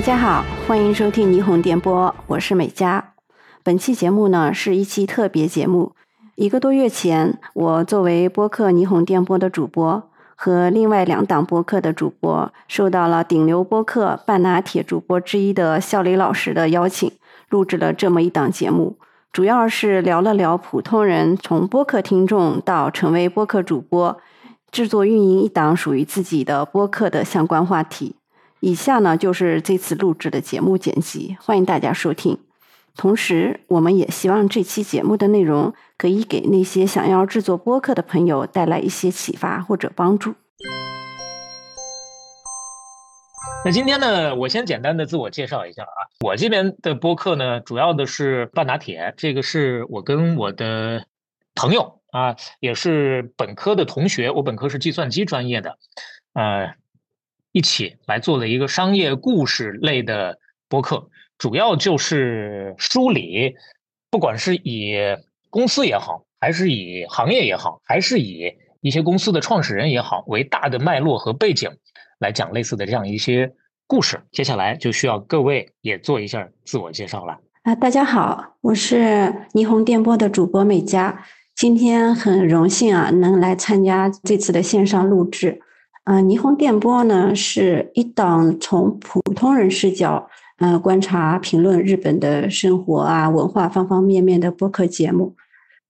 大家好，欢迎收听霓虹电波，我是美嘉。本期节目呢是一期特别节目。一个多月前，我作为播客霓虹电波的主播，和另外两档播客的主播，受到了顶流播客半拿铁主播之一的笑雷老师的邀请，录制了这么一档节目。主要是聊了聊普通人从播客听众到成为播客主播，制作运营一档属于自己的播客的相关话题。以下呢就是这次录制的节目剪辑，欢迎大家收听。同时，我们也希望这期节目的内容可以给那些想要制作播客的朋友带来一些启发或者帮助。那今天呢，我先简单的自我介绍一下啊，我这边的播客呢，主要的是半打铁，这个是我跟我的朋友啊，也是本科的同学，我本科是计算机专业的，呃。一起来做了一个商业故事类的播客，主要就是梳理，不管是以公司也好，还是以行业也好，还是以一些公司的创始人也好为大的脉络和背景，来讲类似的这样一些故事。接下来就需要各位也做一下自我介绍了。啊，大家好，我是霓虹电波的主播美嘉，今天很荣幸啊，能来参加这次的线上录制。嗯，霓虹电波呢是一档从普通人视角，呃，观察评论日本的生活啊、文化方方面面的播客节目。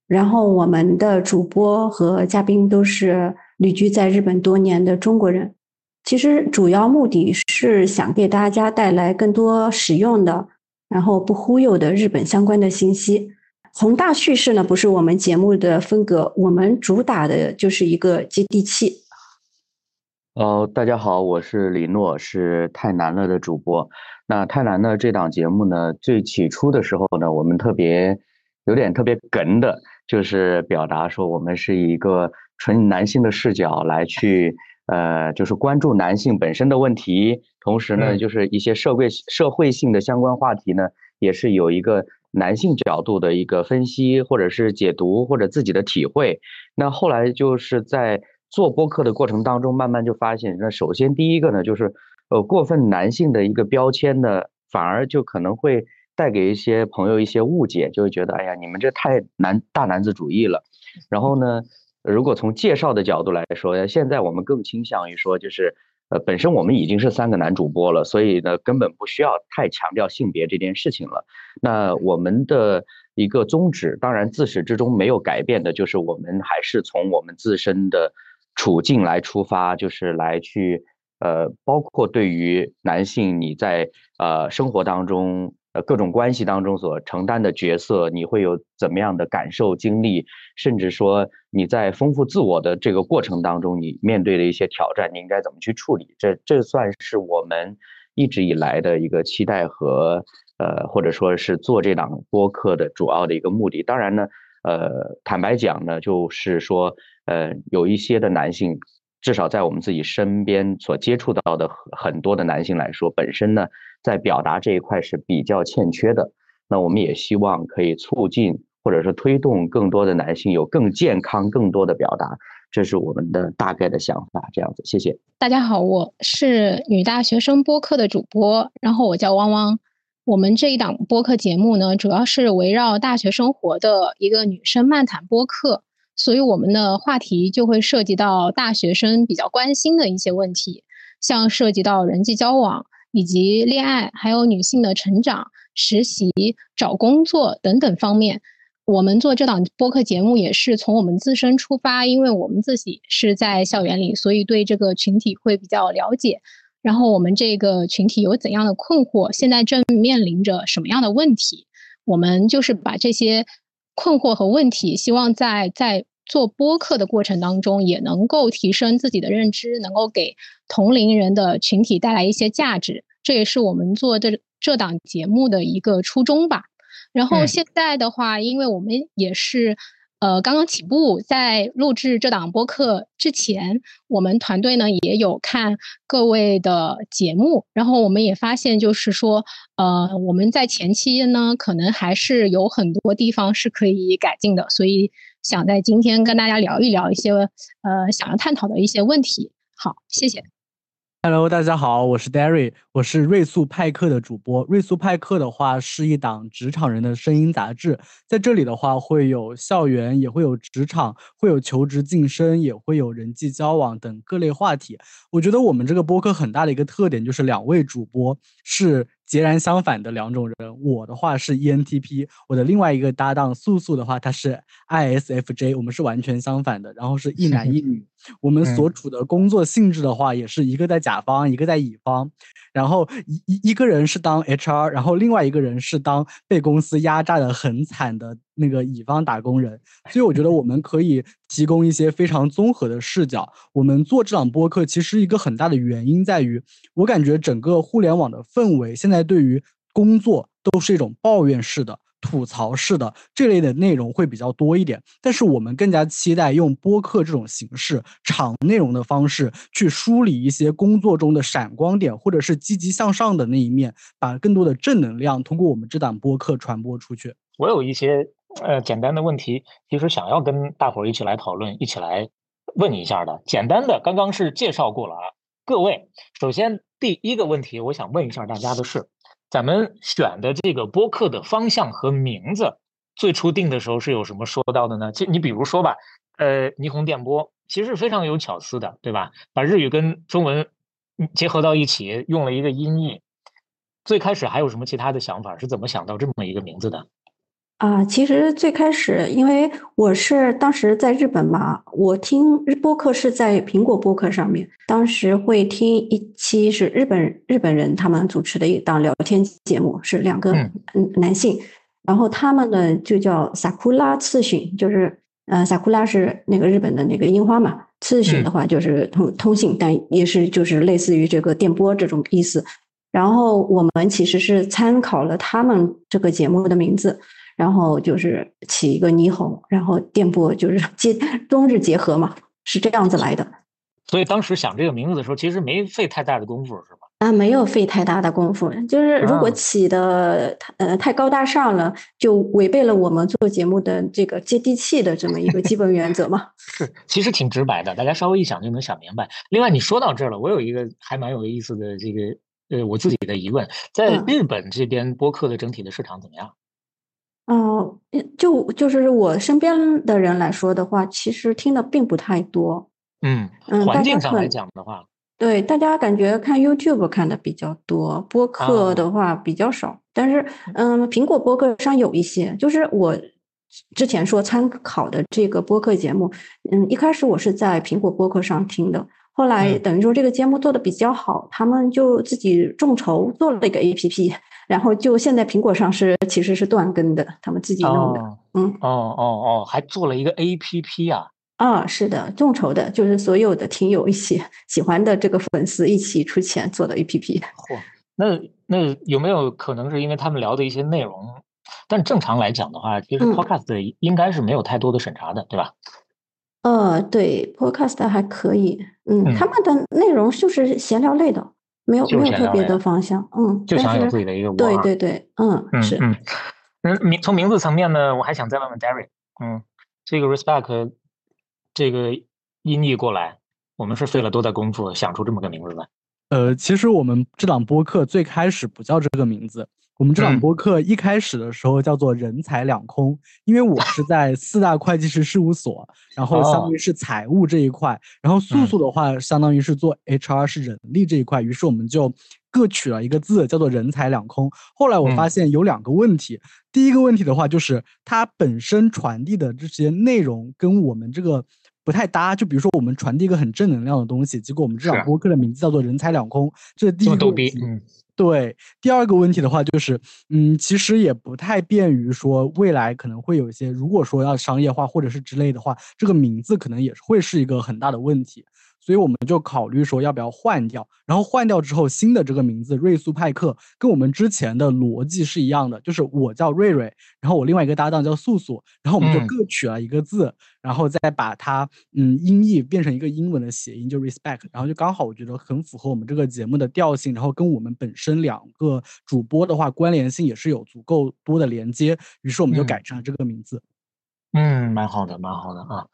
然后我们的主播和嘉宾都是旅居在日本多年的中国人。其实主要目的是想给大家带来更多实用的，然后不忽悠的日本相关的信息。宏大叙事呢不是我们节目的风格，我们主打的就是一个接地气。哦，大家好，我是李诺，是太难了的主播。那太难了这档节目呢，最起初的时候呢，我们特别有点特别梗的，就是表达说我们是一个纯男性的视角来去，呃，就是关注男性本身的问题，同时呢，就是一些社会社会性的相关话题呢，也是有一个男性角度的一个分析，或者是解读，或者自己的体会。那后来就是在。做播客的过程当中，慢慢就发现，那首先第一个呢，就是呃过分男性的一个标签呢，反而就可能会带给一些朋友一些误解，就会觉得哎呀，你们这太男大男子主义了。然后呢，如果从介绍的角度来说，现在我们更倾向于说，就是呃本身我们已经是三个男主播了，所以呢根本不需要太强调性别这件事情了。那我们的一个宗旨，当然自始至终没有改变的，就是我们还是从我们自身的。处境来出发，就是来去，呃，包括对于男性你在呃生活当中，呃各种关系当中所承担的角色，你会有怎么样的感受经历，甚至说你在丰富自我的这个过程当中，你面对的一些挑战，你应该怎么去处理？这这算是我们一直以来的一个期待和呃，或者说是做这档播客的主要的一个目的。当然呢。呃，坦白讲呢，就是说，呃，有一些的男性，至少在我们自己身边所接触到的很多的男性来说，本身呢，在表达这一块是比较欠缺的。那我们也希望可以促进或者是推动更多的男性有更健康、更多的表达，这是我们的大概的想法。这样子，谢谢大家好，我是女大学生播客的主播，然后我叫汪汪。我们这一档播客节目呢，主要是围绕大学生活的一个女生漫谈播客，所以我们的话题就会涉及到大学生比较关心的一些问题，像涉及到人际交往以及恋爱，还有女性的成长、实习、找工作等等方面。我们做这档播客节目也是从我们自身出发，因为我们自己是在校园里，所以对这个群体会比较了解。然后我们这个群体有怎样的困惑？现在正面临着什么样的问题？我们就是把这些困惑和问题，希望在在做播客的过程当中，也能够提升自己的认知，能够给同龄人的群体带来一些价值。这也是我们做这这档节目的一个初衷吧。然后现在的话，因为我们也是。呃，刚刚起步，在录制这档播客之前，我们团队呢也有看各位的节目，然后我们也发现，就是说，呃，我们在前期呢，可能还是有很多地方是可以改进的，所以想在今天跟大家聊一聊一些呃想要探讨的一些问题。好，谢谢。Hello，大家好，我是 Derry，我是瑞速派克的主播。瑞速派克的话是一档职场人的声音杂志，在这里的话会有校园，也会有职场，会有求职晋升，也会有人际交往等各类话题。我觉得我们这个播客很大的一个特点就是两位主播是。截然相反的两种人，我的话是 ENTP，我的另外一个搭档素素的话，她是 ISFJ，我们是完全相反的，然后是一男一女，我们所处的工作性质的话，也是一个在甲方，一个在乙方，然后一一一个人是当 HR，然后另外一个人是当被公司压榨的很惨的。那个乙方打工人，所以我觉得我们可以提供一些非常综合的视角。我们做这档播客，其实一个很大的原因在于，我感觉整个互联网的氛围现在对于工作都是一种抱怨式的。吐槽式的这类的内容会比较多一点，但是我们更加期待用播客这种形式、长内容的方式去梳理一些工作中的闪光点，或者是积极向上的那一面，把更多的正能量通过我们这档播客传播出去。我有一些呃简单的问题，其实想要跟大伙儿一起来讨论，一起来问一下的。简单的，刚刚是介绍过了啊，各位，首先第一个问题，我想问一下大家的是。咱们选的这个播客的方向和名字，最初定的时候是有什么说到的呢？就你比如说吧，呃，霓虹电波其实非常有巧思的，对吧？把日语跟中文结合到一起，用了一个音译。最开始还有什么其他的想法？是怎么想到这么一个名字的？啊，其实最开始，因为我是当时在日本嘛，我听播客是在苹果播客上面，当时会听一期是日本日本人他们主持的一档聊天节目，是两个嗯。男性，然后他们呢就叫萨库拉次讯，就是呃萨库拉是那个日本的那个樱花嘛，次讯的话就是通通信，但也是就是类似于这个电波这种意思，然后我们其实是参考了他们这个节目的名字。然后就是起一个霓虹，然后电波就是 接中日结合嘛，是这样子来的。所以当时想这个名字的时候，其实没费太大的功夫，是吧？啊，没有费太大的功夫，就是如果起的呃太高大上了，就违背了我们做节目的这个接地气的这么一个基本原则嘛。是，其实挺直白的，大家稍微一想就能想明白。另外，你说到这儿了，我有一个还蛮有意思的这个呃我自己的疑问，在日本这边播客的整体的市场怎么样？哦，就就是我身边的人来说的话，其实听的并不太多。嗯嗯，环境上来讲的话，对大家感觉看 YouTube 看的比较多，播客的话比较少。但是，嗯，苹果播客上有一些，就是我之前说参考的这个播客节目，嗯，一开始我是在苹果播客上听的，后来等于说这个节目做的比较好，他们就自己众筹做了一个 APP。然后就现在苹果上是其实是断更的，他们自己弄的，嗯，哦哦哦，还做了一个 A P P 啊，啊，是的，众筹的，就是所有的听友一起喜欢的这个粉丝一起出钱做的 A P P。嚯，那那有没有可能是因为他们聊的一些内容？但正常来讲的话，其实 Podcast 应该是没有太多的审查的，对吧？呃，对，Podcast 还可以，嗯，他们的内容就是闲聊类的。没有没有特别的方向，嗯，就想有自己的一个对对对，嗯，是嗯嗯名从名字层面呢，我还想再问问 Derry，嗯，这个 Respect 这个音译过来，我们是费了多大功夫想出这么个名字来？呃，其实我们这档播客最开始不叫这个名字。我们这档播客一开始的时候叫做“人财两空”，因为我是在四大会计师事务所，然后相当于是财务这一块，然后素素的话相当于是做 HR 是人力这一块，于是我们就各取了一个字叫做“人财两空”。后来我发现有两个问题，第一个问题的话就是它本身传递的这些内容跟我们这个。不太搭。就比如说我们传递一个很正能量的东西，结果我们这档播客的名字叫做“人财两空”，这是第一个问题。嗯。对，第二个问题的话就是，嗯，其实也不太便于说未来可能会有一些，如果说要商业化或者是之类的话，这个名字可能也会是一个很大的问题。所以我们就考虑说要不要换掉，然后换掉之后，新的这个名字瑞苏派克跟我们之前的逻辑是一样的，就是我叫瑞瑞，然后我另外一个搭档叫素素，然后我们就各取了一个字，然后再把它嗯音译变成一个英文的谐音，就 respect，然后就刚好我觉得很符合我们这个节目的调性，然后跟我们本身两个主播的话关联性也是有足够多的连接，于是我们就改成了这个名字。嗯，蛮好的，蛮好的啊。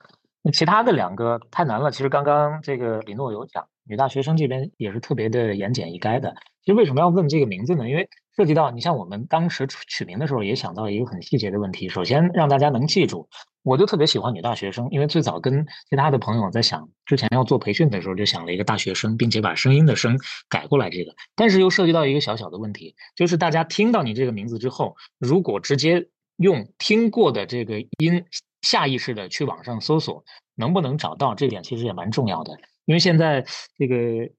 其他的两个太难了。其实刚刚这个李诺有讲，女大学生这边也是特别的言简意赅的。其实为什么要问这个名字呢？因为涉及到你像我们当时取名的时候，也想到一个很细节的问题。首先让大家能记住，我就特别喜欢女大学生，因为最早跟其他的朋友在想之前要做培训的时候，就想了一个大学生，并且把声音的声改过来这个。但是又涉及到一个小小的问题，就是大家听到你这个名字之后，如果直接用听过的这个音。下意识的去网上搜索，能不能找到这点其实也蛮重要的。因为现在这个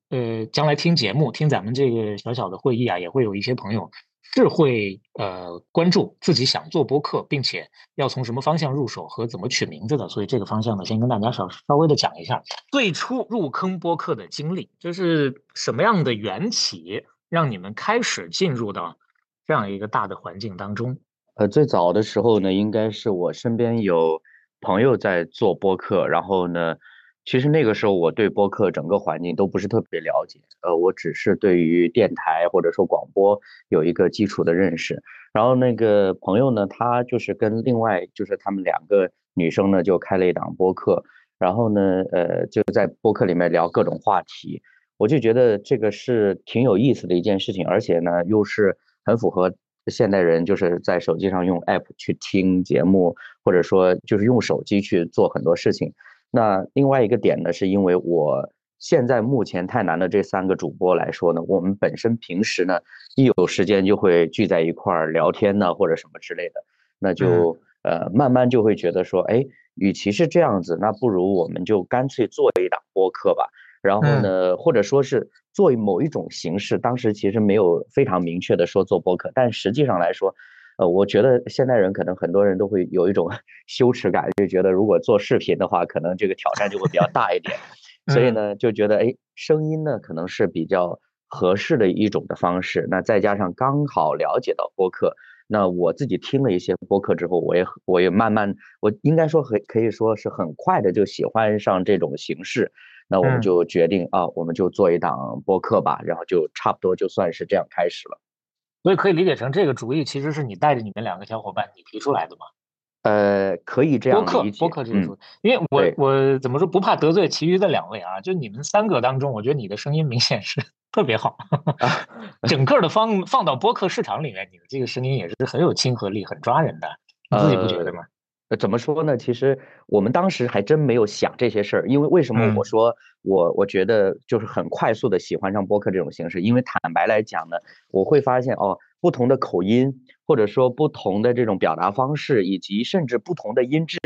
呃，将来听节目、听咱们这个小小的会议啊，也会有一些朋友是会呃关注自己想做播客，并且要从什么方向入手和怎么取名字的。所以这个方向呢，先跟大家稍稍微的讲一下最初入坑播客的经历，就是什么样的缘起让你们开始进入到这样一个大的环境当中。呃，最早的时候呢，应该是我身边有朋友在做播客，然后呢，其实那个时候我对播客整个环境都不是特别了解，呃，我只是对于电台或者说广播有一个基础的认识。然后那个朋友呢，他就是跟另外就是他们两个女生呢就开了一档播客，然后呢，呃，就在播客里面聊各种话题，我就觉得这个是挺有意思的一件事情，而且呢又是很符合。现代人就是在手机上用 app 去听节目，或者说就是用手机去做很多事情。那另外一个点呢，是因为我现在目前太难的这三个主播来说呢，我们本身平时呢一有时间就会聚在一块儿聊天呢，或者什么之类的，那就呃慢慢就会觉得说，哎，与其是这样子，那不如我们就干脆做一档播客吧。然后呢，或者说是做某一种形式，当时其实没有非常明确的说做播客，但实际上来说，呃，我觉得现代人可能很多人都会有一种 羞耻感，就觉得如果做视频的话，可能这个挑战就会比较大一点，所以呢，就觉得哎，声音呢可能是比较合适的一种的方式。那再加上刚好了解到播客，那我自己听了一些播客之后，我也我也慢慢，我应该说很可以说是很快的就喜欢上这种形式。那我们就决定啊，我们就做一档播客吧，然后就差不多就算是这样开始了。所以可以理解成这个主意其实是你带着你们两个小伙伴你提出来的吗？呃，可以这样播客播客这个主意，因为我我怎么说不怕得罪其余的两位啊？就你们三个当中，我觉得你的声音明显是 特别好，整个的放放到播客市场里面，你的这个声音也是很有亲和力、很抓人的，你自己不觉得吗？呃，怎么说呢？其实我们当时还真没有想这些事儿，因为为什么我说我我觉得就是很快速的喜欢上播客这种形式？因为坦白来讲呢，我会发现哦，不同的口音或者说不同的这种表达方式，以及甚至不同的音质，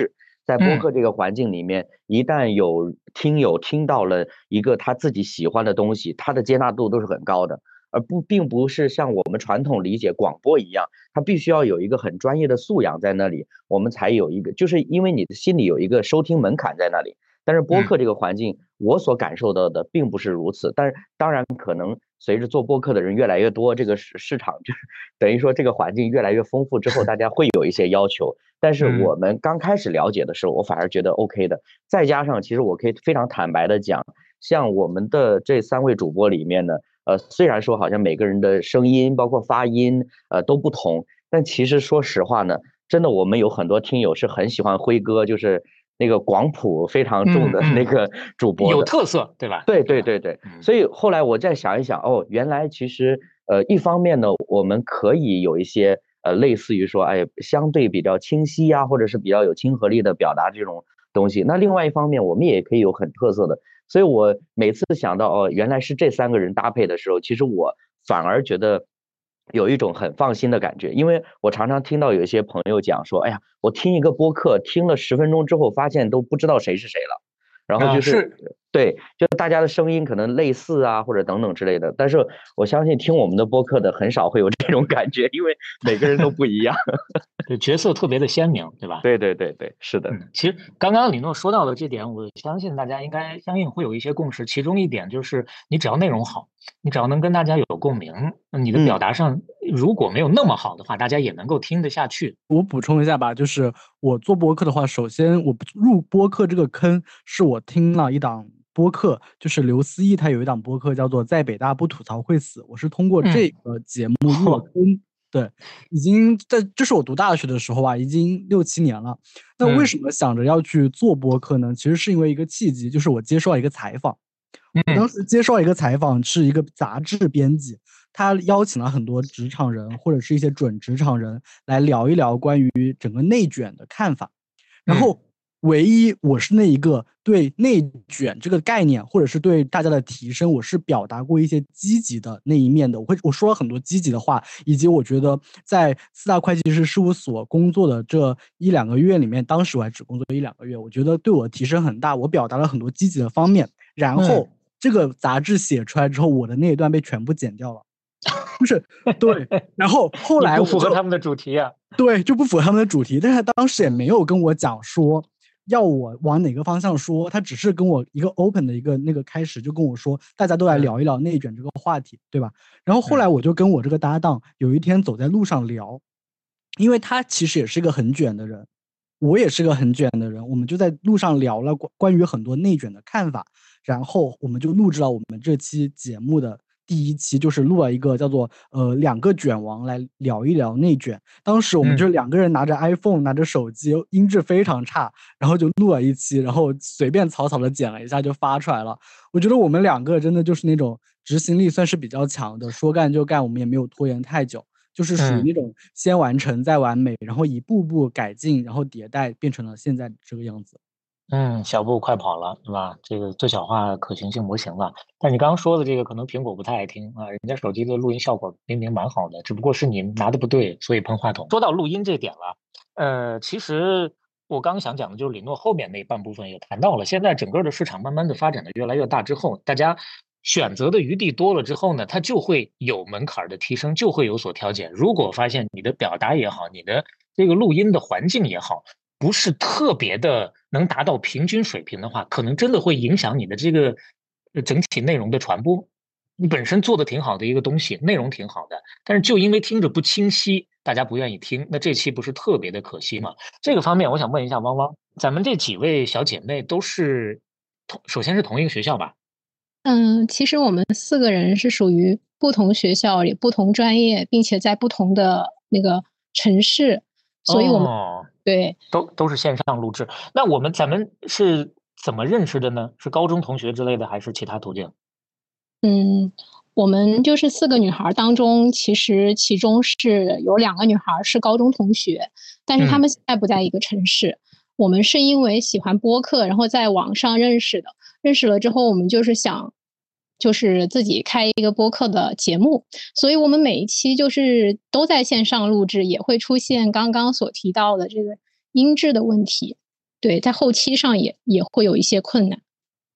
在播客这个环境里面，一旦有听友听到了一个他自己喜欢的东西，他的接纳度都是很高的。而不并不是像我们传统理解广播一样，它必须要有一个很专业的素养在那里，我们才有一个，就是因为你的心里有一个收听门槛在那里。但是播客这个环境，我所感受到的并不是如此。但是当然，可能随着做播客的人越来越多，这个市市场就是等于说这个环境越来越丰富之后，大家会有一些要求。但是我们刚开始了解的时候，我反而觉得 OK 的。再加上，其实我可以非常坦白的讲，像我们的这三位主播里面呢。呃，虽然说好像每个人的声音包括发音呃都不同，但其实说实话呢，真的我们有很多听友是很喜欢辉哥，就是那个广普非常重的那个主播，有特色，对吧？对对对对，所以后来我再想一想，哦，原来其实呃一方面呢，我们可以有一些呃类似于说，哎，相对比较清晰呀，或者是比较有亲和力的表达这种东西。那另外一方面，我们也可以有很特色的。所以我每次想到哦，原来是这三个人搭配的时候，其实我反而觉得有一种很放心的感觉，因为我常常听到有一些朋友讲说，哎呀，我听一个播客听了十分钟之后，发现都不知道谁是谁了。然后就是对，就大家的声音可能类似啊，或者等等之类的。但是我相信听我们的播客的很少会有这种感觉，因为每个人都不一样，对角色特别的鲜明，对吧？对对对对，是的。其实刚刚李诺说到的这点，我相信大家应该相应会有一些共识。其中一点就是，你只要内容好，你只要能跟大家有共鸣，你的表达上如果没有那么好的话，大家也能够听得下去。我补充一下吧，就是我做播客的话，首先我入播客这个坑是我听了一档。播客就是刘思义，他有一档播客叫做《在北大不吐槽会死》，我是通过这个节目入坑。对，已经在这是我读大学的时候啊，已经六七年了。那为什么想着要去做播客呢？其实是因为一个契机，就是我接受了一个采访。我当时接受了一个采访，是一个杂志编辑，他邀请了很多职场人或者是一些准职场人来聊一聊关于整个内卷的看法，然后。唯一我是那一个对内卷这个概念，或者是对大家的提升，我是表达过一些积极的那一面的。我会我说了很多积极的话，以及我觉得在四大会计师事务所工作的这一两个月里面，当时我还只工作一两个月，我觉得对我提升很大。我表达了很多积极的方面。然后这个杂志写出来之后，我的那一段被全部剪掉了，就是对。然后后来不符合他们的主题啊，对，就不符合他们的主题。但是当时也没有跟我讲说。要我往哪个方向说？他只是跟我一个 open 的一个那个开始，就跟我说，大家都来聊一聊内卷这个话题，对吧？然后后来我就跟我这个搭档有一天走在路上聊，因为他其实也是一个很卷的人，我也是个很卷的人，我们就在路上聊了关关于很多内卷的看法，然后我们就录制了我们这期节目的。第一期就是录了一个叫做呃两个卷王来聊一聊内卷。当时我们就两个人拿着 iPhone，拿着手机，音质非常差，然后就录了一期，然后随便草草的剪了一下就发出来了。我觉得我们两个真的就是那种执行力算是比较强的，说干就干，我们也没有拖延太久，就是属于那种先完成再完美，然后一步步改进，然后迭代，变成了现在这个样子。嗯，小步快跑了，是吧？这个最小化可行性模型了。但你刚刚说的这个，可能苹果不太爱听啊。人家手机的录音效果明明蛮好的，只不过是你拿的不对，所以喷话筒。说到录音这点了，呃，其实我刚想讲的就是李诺后面那半部分也谈到了。现在整个的市场慢慢的发展的越来越大之后，大家选择的余地多了之后呢，它就会有门槛的提升，就会有所调节。如果发现你的表达也好，你的这个录音的环境也好，不是特别的。能达到平均水平的话，可能真的会影响你的这个整体内容的传播。你本身做的挺好的一个东西，内容挺好的，但是就因为听着不清晰，大家不愿意听，那这期不是特别的可惜吗？这个方面，我想问一下汪汪，咱们这几位小姐妹都是同，首先是同一个学校吧？嗯，其实我们四个人是属于不同学校里、不同专业，并且在不同的那个城市，所以我们。对，都都是线上录制。那我们咱们是怎么认识的呢？是高中同学之类的，还是其他途径？嗯，我们就是四个女孩当中，其实其中是有两个女孩是高中同学，但是她们现在不在一个城市。我们是因为喜欢播客，然后在网上认识的。认识了之后，我们就是想。就是自己开一个播客的节目，所以我们每一期就是都在线上录制，也会出现刚刚所提到的这个音质的问题。对，在后期上也也会有一些困难。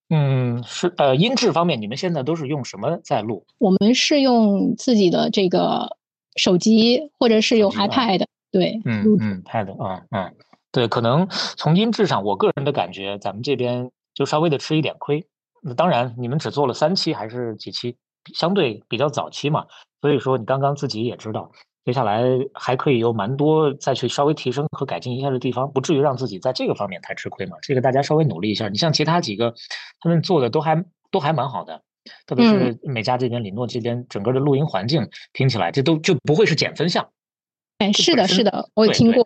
嗯，是呃，音质方面，你们现在都是用什么在录？我们是用自己的这个手机，或者是用 iPad。对，嗯嗯，Pad 啊嗯，对，可能从音质上，我个人的感觉，咱们这边就稍微的吃一点亏。那当然，你们只做了三期还是几期，相对比较早期嘛，所以说你刚刚自己也知道，接下来还可以有蛮多再去稍微提升和改进一下的地方，不至于让自己在这个方面太吃亏嘛。这个大家稍微努力一下。你像其他几个，他们做的都还都还蛮好的，特别是美嘉这边、李诺这边，整个的录音环境听起来，这都就不会是减分项。哎，是的，是的，我也听过。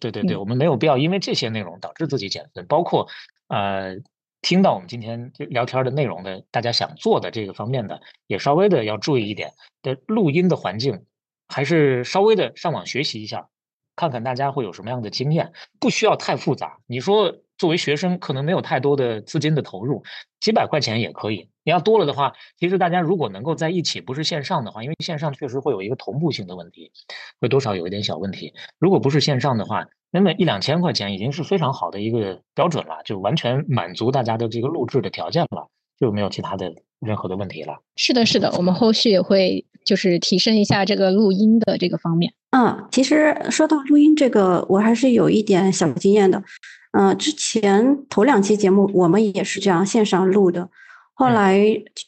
对对对，我们没有必要因为这些内容导致自己减分，包括呃。听到我们今天聊天的内容的，大家想做的这个方面的，也稍微的要注意一点的录音的环境，还是稍微的上网学习一下，看看大家会有什么样的经验，不需要太复杂。你说作为学生可能没有太多的资金的投入，几百块钱也可以，你要多了的话，其实大家如果能够在一起，不是线上的话，因为线上确实会有一个同步性的问题，会多少有一点小问题。如果不是线上的话，那么一两千块钱已经是非常好的一个标准了，就完全满足大家的这个录制的条件了，就没有其他的任何的问题了。是的，是的，我们后续也会就是提升一下这个录音的这个方面。嗯，其实说到录音这个，我还是有一点小经验的。嗯，之前头两期节目我们也是这样线上录的，后来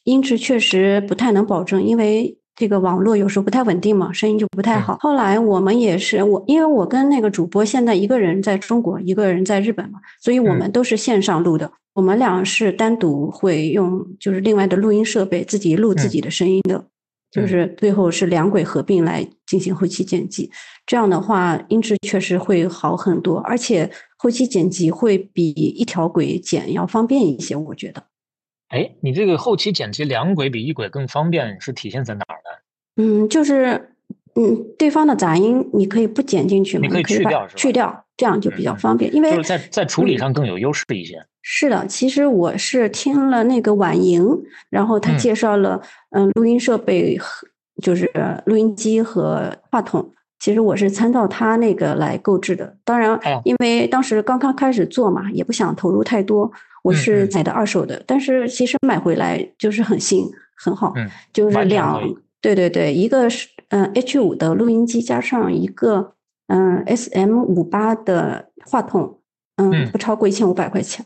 音质确实不太能保证，因为这个网络有时候不太稳定嘛，声音就不太好。后来我们也是我，因为我跟那个主播现在一个人在中国，一个人在日本嘛，所以我们都是线上录的。我们俩是单独会用就是另外的录音设备自己录自己的声音的。就是最后是两轨合并来进行后期剪辑，这样的话音质确实会好很多，而且后期剪辑会比一条轨剪要方便一些，我觉得。哎，你这个后期剪辑两轨比一轨更方便，是体现在哪儿呢？嗯，就是嗯，对方的杂音你可以不剪进去嘛，你可以去掉，去掉，这样就比较方便，因为就是在在处理上更有优势一些。是的，其实我是听了那个婉莹，然后她介绍了嗯录音设备和就是录音机和话筒，其实我是参照她那个来购置的。当然，因为当时刚刚开始做嘛，也不想投入太多，我是买的二手的。但是其实买回来就是很新很好，就是两对对对，一个是嗯 H 五的录音机加上一个嗯 SM 五八的话筒，嗯不超过一千五百块钱。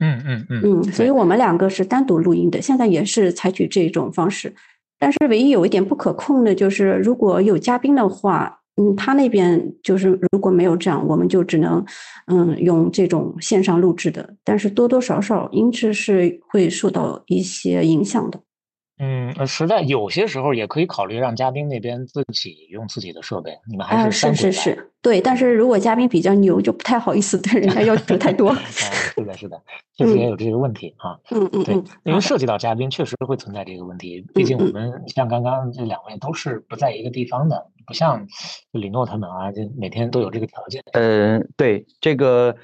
嗯嗯嗯嗯，所以我们两个是单独录音的，现在也是采取这种方式。但是唯一有一点不可控的就是，如果有嘉宾的话，嗯，他那边就是如果没有这样，我们就只能嗯用这种线上录制的。但是多多少少音质是会受到一些影响的。嗯，实在有些时候也可以考虑让嘉宾那边自己用自己的设备，你们还是是是是，对。但是如果嘉宾比较牛，就不太好意思对人家要求太多。是的，是的，确实也有这个问题啊。嗯嗯，对，因为涉及到嘉宾，确实会存在这个问题。毕竟我们像刚刚这两位都是不在一个地方的，不像李诺他们啊，就每天都有这个条件。嗯，对，这个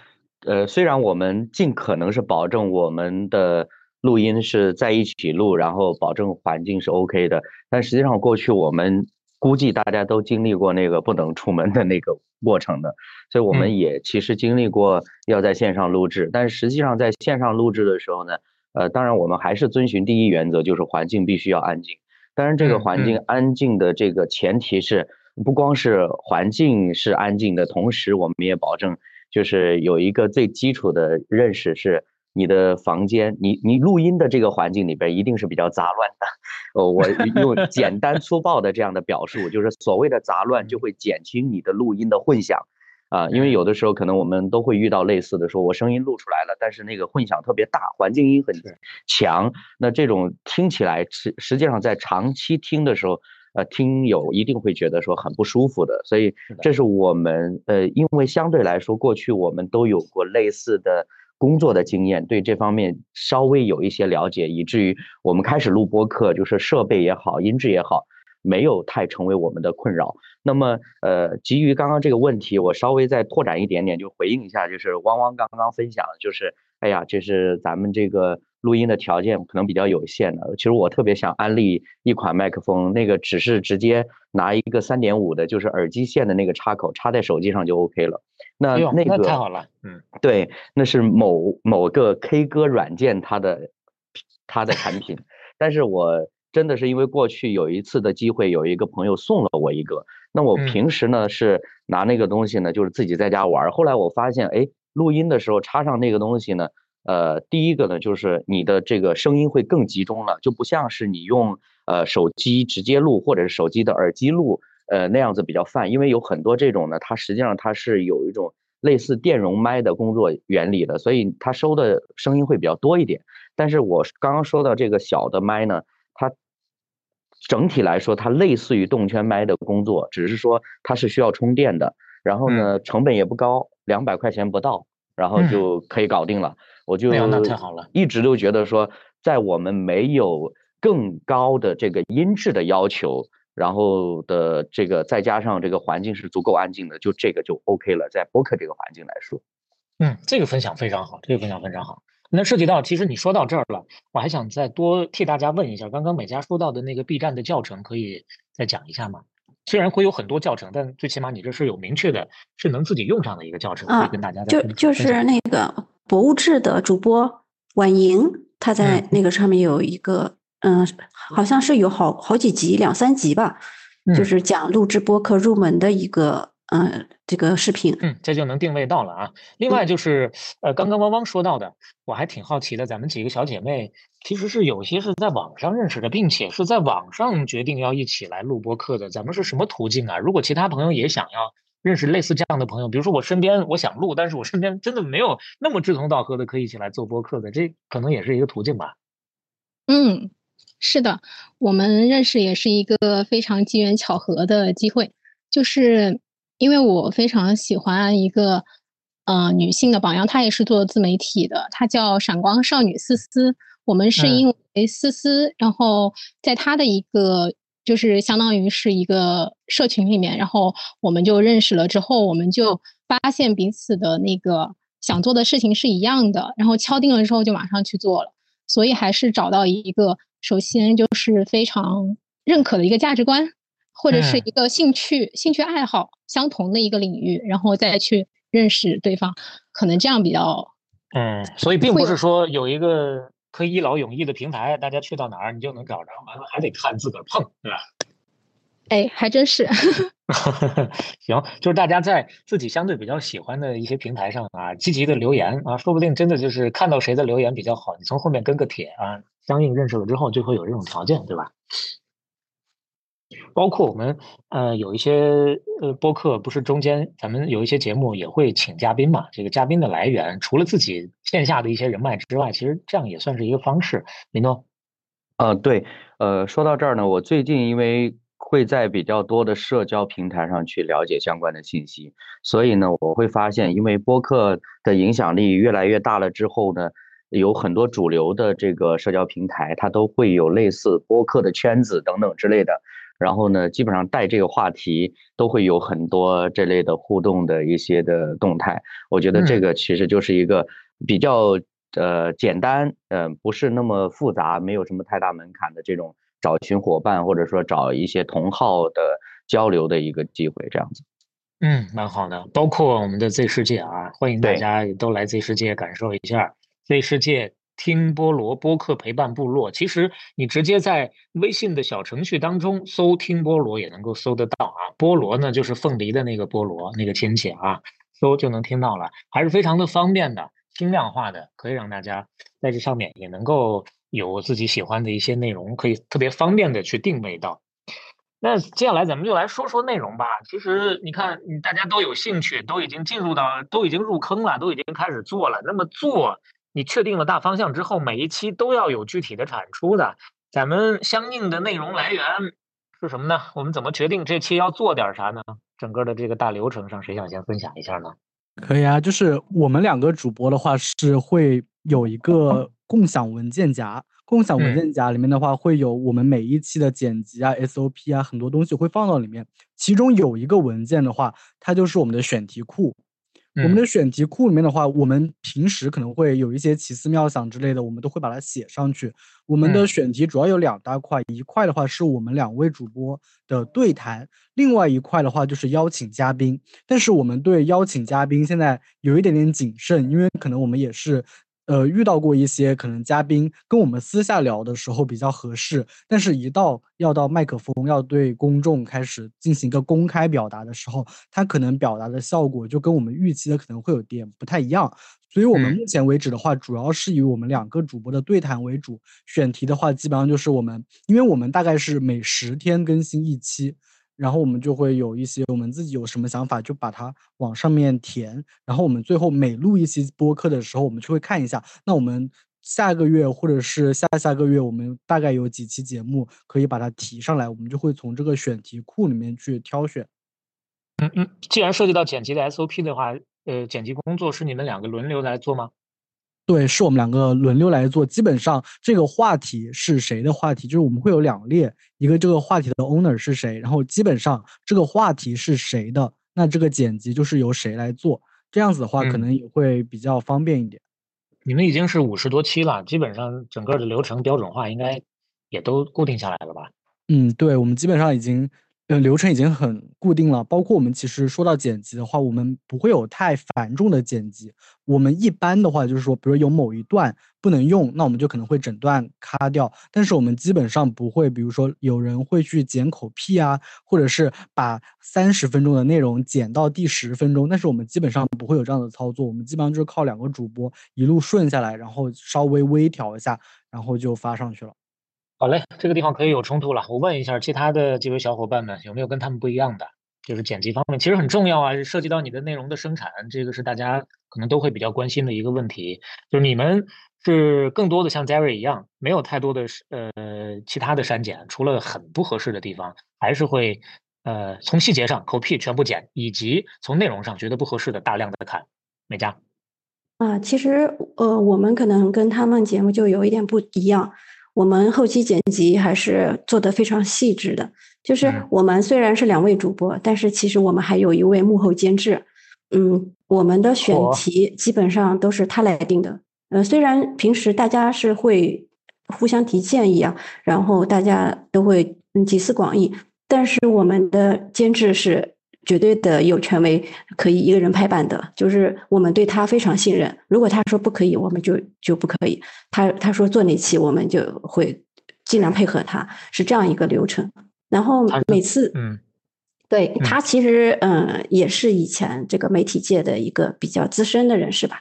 呃，虽然我们尽可能是保证我们的。录音是在一起录，然后保证环境是 OK 的。但实际上，过去我们估计大家都经历过那个不能出门的那个过程的，所以我们也其实经历过要在线上录制。但是实际上，在线上录制的时候呢，呃，当然我们还是遵循第一原则，就是环境必须要安静。当然，这个环境安静的这个前提是，不光是环境是安静的，同时我们也保证就是有一个最基础的认识是。你的房间，你你录音的这个环境里边一定是比较杂乱的，哦，我用 简单粗暴的这样的表述，就是所谓的杂乱就会减轻你的录音的混响，啊，因为有的时候可能我们都会遇到类似的，说我声音录出来了，但是那个混响特别大，环境音很强，那这种听起来实实际上在长期听的时候，呃，听友一定会觉得说很不舒服的，所以这是我们呃，因为相对来说过去我们都有过类似的。工作的经验对这方面稍微有一些了解，以至于我们开始录播课，就是设备也好，音质也好，没有太成为我们的困扰。那么，呃，基于刚刚这个问题，我稍微再拓展一点点，就回应一下，就是汪汪刚刚分享，就是，哎呀，这是咱们这个。录音的条件可能比较有限的，其实我特别想安利一款麦克风，那个只是直接拿一个三点五的，就是耳机线的那个插口插在手机上就 OK 了。那那个太好了，嗯，对，那是某某个 K 歌软件它的它的产品，但是我真的是因为过去有一次的机会，有一个朋友送了我一个，那我平时呢是拿那个东西呢，就是自己在家玩，后来我发现，哎，录音的时候插上那个东西呢。呃，第一个呢，就是你的这个声音会更集中了，就不像是你用呃手机直接录或者是手机的耳机录，呃那样子比较泛，因为有很多这种呢，它实际上它是有一种类似电容麦的工作原理的，所以它收的声音会比较多一点。但是我刚刚说到这个小的麦呢，它整体来说它类似于动圈麦的工作，只是说它是需要充电的，然后呢成本也不高，两百块钱不到，然后就可以搞定了。我就那太好了，一直都觉得说，在我们没有更高的这个音质的要求，然后的这个再加上这个环境是足够安静的，就这个就 OK 了。在播客这个环境来说，嗯，这个分享非常好，这个分享非常好。那涉及到，其实你说到这儿了，我还想再多替大家问一下，刚刚美嘉说到的那个 B 站的教程，可以再讲一下吗？虽然会有很多教程，但最起码你这是有明确的，是能自己用上的一个教程，可以跟大家就就是那个博物志的主播婉莹，她在那个上面有一个，嗯，好像是有好好几集，两三集吧，就是讲录制播客入门的一个。嗯，这个视频，嗯，这就能定位到了啊。另外就是，呃，刚刚汪汪说到的，我还挺好奇的。咱们几个小姐妹其实是有些是在网上认识的，并且是在网上决定要一起来录播客的。咱们是什么途径啊？如果其他朋友也想要认识类似这样的朋友，比如说我身边我想录，但是我身边真的没有那么志同道合的可以一起来做播客的，这可能也是一个途径吧。嗯，是的，我们认识也是一个非常机缘巧合的机会，就是。因为我非常喜欢一个，呃，女性的榜样，她也是做自媒体的，她叫闪光少女思思。我们是因为思思，然后在她的一个就是相当于是一个社群里面，然后我们就认识了。之后我们就发现彼此的那个想做的事情是一样的，然后敲定了之后就马上去做了。所以还是找到一个首先就是非常认可的一个价值观。或者是一个兴趣、兴趣爱好相同的一个领域，然后再去认识对方，可能这样比较。嗯，所以并不是说有一个可以一劳永逸的平台，大家去到哪儿你就能找着，完了还得看自个儿碰，对吧？哎，还真是。行，就是大家在自己相对比较喜欢的一些平台上啊，积极的留言啊，说不定真的就是看到谁的留言比较好，你从后面跟个帖啊，相应认识了之后就会有这种条件，对吧？包括我们呃有一些呃播客，不是中间咱们有一些节目也会请嘉宾嘛？这个嘉宾的来源除了自己线下的一些人脉之外，其实这样也算是一个方式。林诺，呃对，呃说到这儿呢，我最近因为会在比较多的社交平台上去了解相关的信息，所以呢我会发现，因为播客的影响力越来越大了之后呢，有很多主流的这个社交平台，它都会有类似播客的圈子等等之类的。然后呢，基本上带这个话题都会有很多这类的互动的一些的动态。我觉得这个其实就是一个比较呃简单，呃，不是那么复杂，没有什么太大门槛的这种找群伙伴或者说找一些同好的交流的一个机会，这样子。嗯，蛮好的。包括我们的 Z 世界啊，欢迎大家都来 Z 世界感受一下 Z 世界。听菠萝播客陪伴部落，其实你直接在微信的小程序当中搜“听菠萝”也能够搜得到啊。菠萝呢，就是凤梨的那个菠萝，那个亲戚啊，搜就能听到了，还是非常的方便的，轻量化的，可以让大家在这上面也能够有自己喜欢的一些内容，可以特别方便的去定位到。那接下来咱们就来说说内容吧。其实你看，大家都有兴趣，都已经进入到，都已经入坑了，都已经开始做了。那么做。你确定了大方向之后，每一期都要有具体的产出的。咱们相应的内容来源是什么呢？我们怎么决定这期要做点啥呢？整个的这个大流程上，谁想先分享一下呢？可以啊，就是我们两个主播的话是会有一个共享文件夹，共享文件夹里面的话会有我们每一期的剪辑啊、SOP 啊，很多东西会放到里面。其中有一个文件的话，它就是我们的选题库。我们的选题库里面的话，我们平时可能会有一些奇思妙想之类的，我们都会把它写上去。我们的选题主要有两大块，一块的话是我们两位主播的对谈，另外一块的话就是邀请嘉宾。但是我们对邀请嘉宾现在有一点点谨慎，因为可能我们也是。呃，遇到过一些可能嘉宾跟我们私下聊的时候比较合适，但是一到要到麦克风要对公众开始进行一个公开表达的时候，他可能表达的效果就跟我们预期的可能会有点不太一样。所以我们目前为止的话，主要是以我们两个主播的对谈为主，选题的话基本上就是我们，因为我们大概是每十天更新一期。然后我们就会有一些我们自己有什么想法，就把它往上面填。然后我们最后每录一期播客的时候，我们就会看一下，那我们下个月或者是下下个月，我们大概有几期节目可以把它提上来，我们就会从这个选题库里面去挑选。嗯嗯，既然涉及到剪辑的 SOP 的话，呃，剪辑工作是你们两个轮流来做吗？对，是我们两个轮流来做。基本上这个话题是谁的话题，就是我们会有两列，一个这个话题的 owner 是谁，然后基本上这个话题是谁的，那这个剪辑就是由谁来做。这样子的话，可能也会比较方便一点。你们已经是五十多期了，基本上整个的流程标准化应该也都固定下来了吧？嗯，对，我们基本上已经。呃，流程已经很固定了。包括我们其实说到剪辑的话，我们不会有太繁重的剪辑。我们一般的话就是说，比如有某一段不能用，那我们就可能会整段咔掉。但是我们基本上不会，比如说有人会去剪口癖啊，或者是把三十分钟的内容剪到第十分钟。但是我们基本上不会有这样的操作。我们基本上就是靠两个主播一路顺下来，然后稍微微调一下，然后就发上去了。好嘞，这个地方可以有冲突了。我问一下其他的几位小伙伴们，有没有跟他们不一样的？就是剪辑方面，其实很重要啊，涉及到你的内容的生产，这个是大家可能都会比较关心的一个问题。就是你们是更多的像 Jerry 一样，没有太多的呃其他的删减，除了很不合适的地方，还是会呃从细节上口癖全部剪，以及从内容上觉得不合适的大量的砍。美嘉啊，其实呃我们可能跟他们节目就有一点不一样。我们后期剪辑还是做得非常细致的，就是我们虽然是两位主播，但是其实我们还有一位幕后监制。嗯，我们的选题基本上都是他来定的。呃，虽然平时大家是会互相提建议啊，然后大家都会集思广益，但是我们的监制是。绝对的有权威，可以一个人拍板的，就是我们对他非常信任。如果他说不可以，我们就就不可以。他他说做哪期，我们就会尽量配合他，是这样一个流程。然后每次，嗯，对他其实嗯也是以前这个媒体界的一个比较资深的人士吧，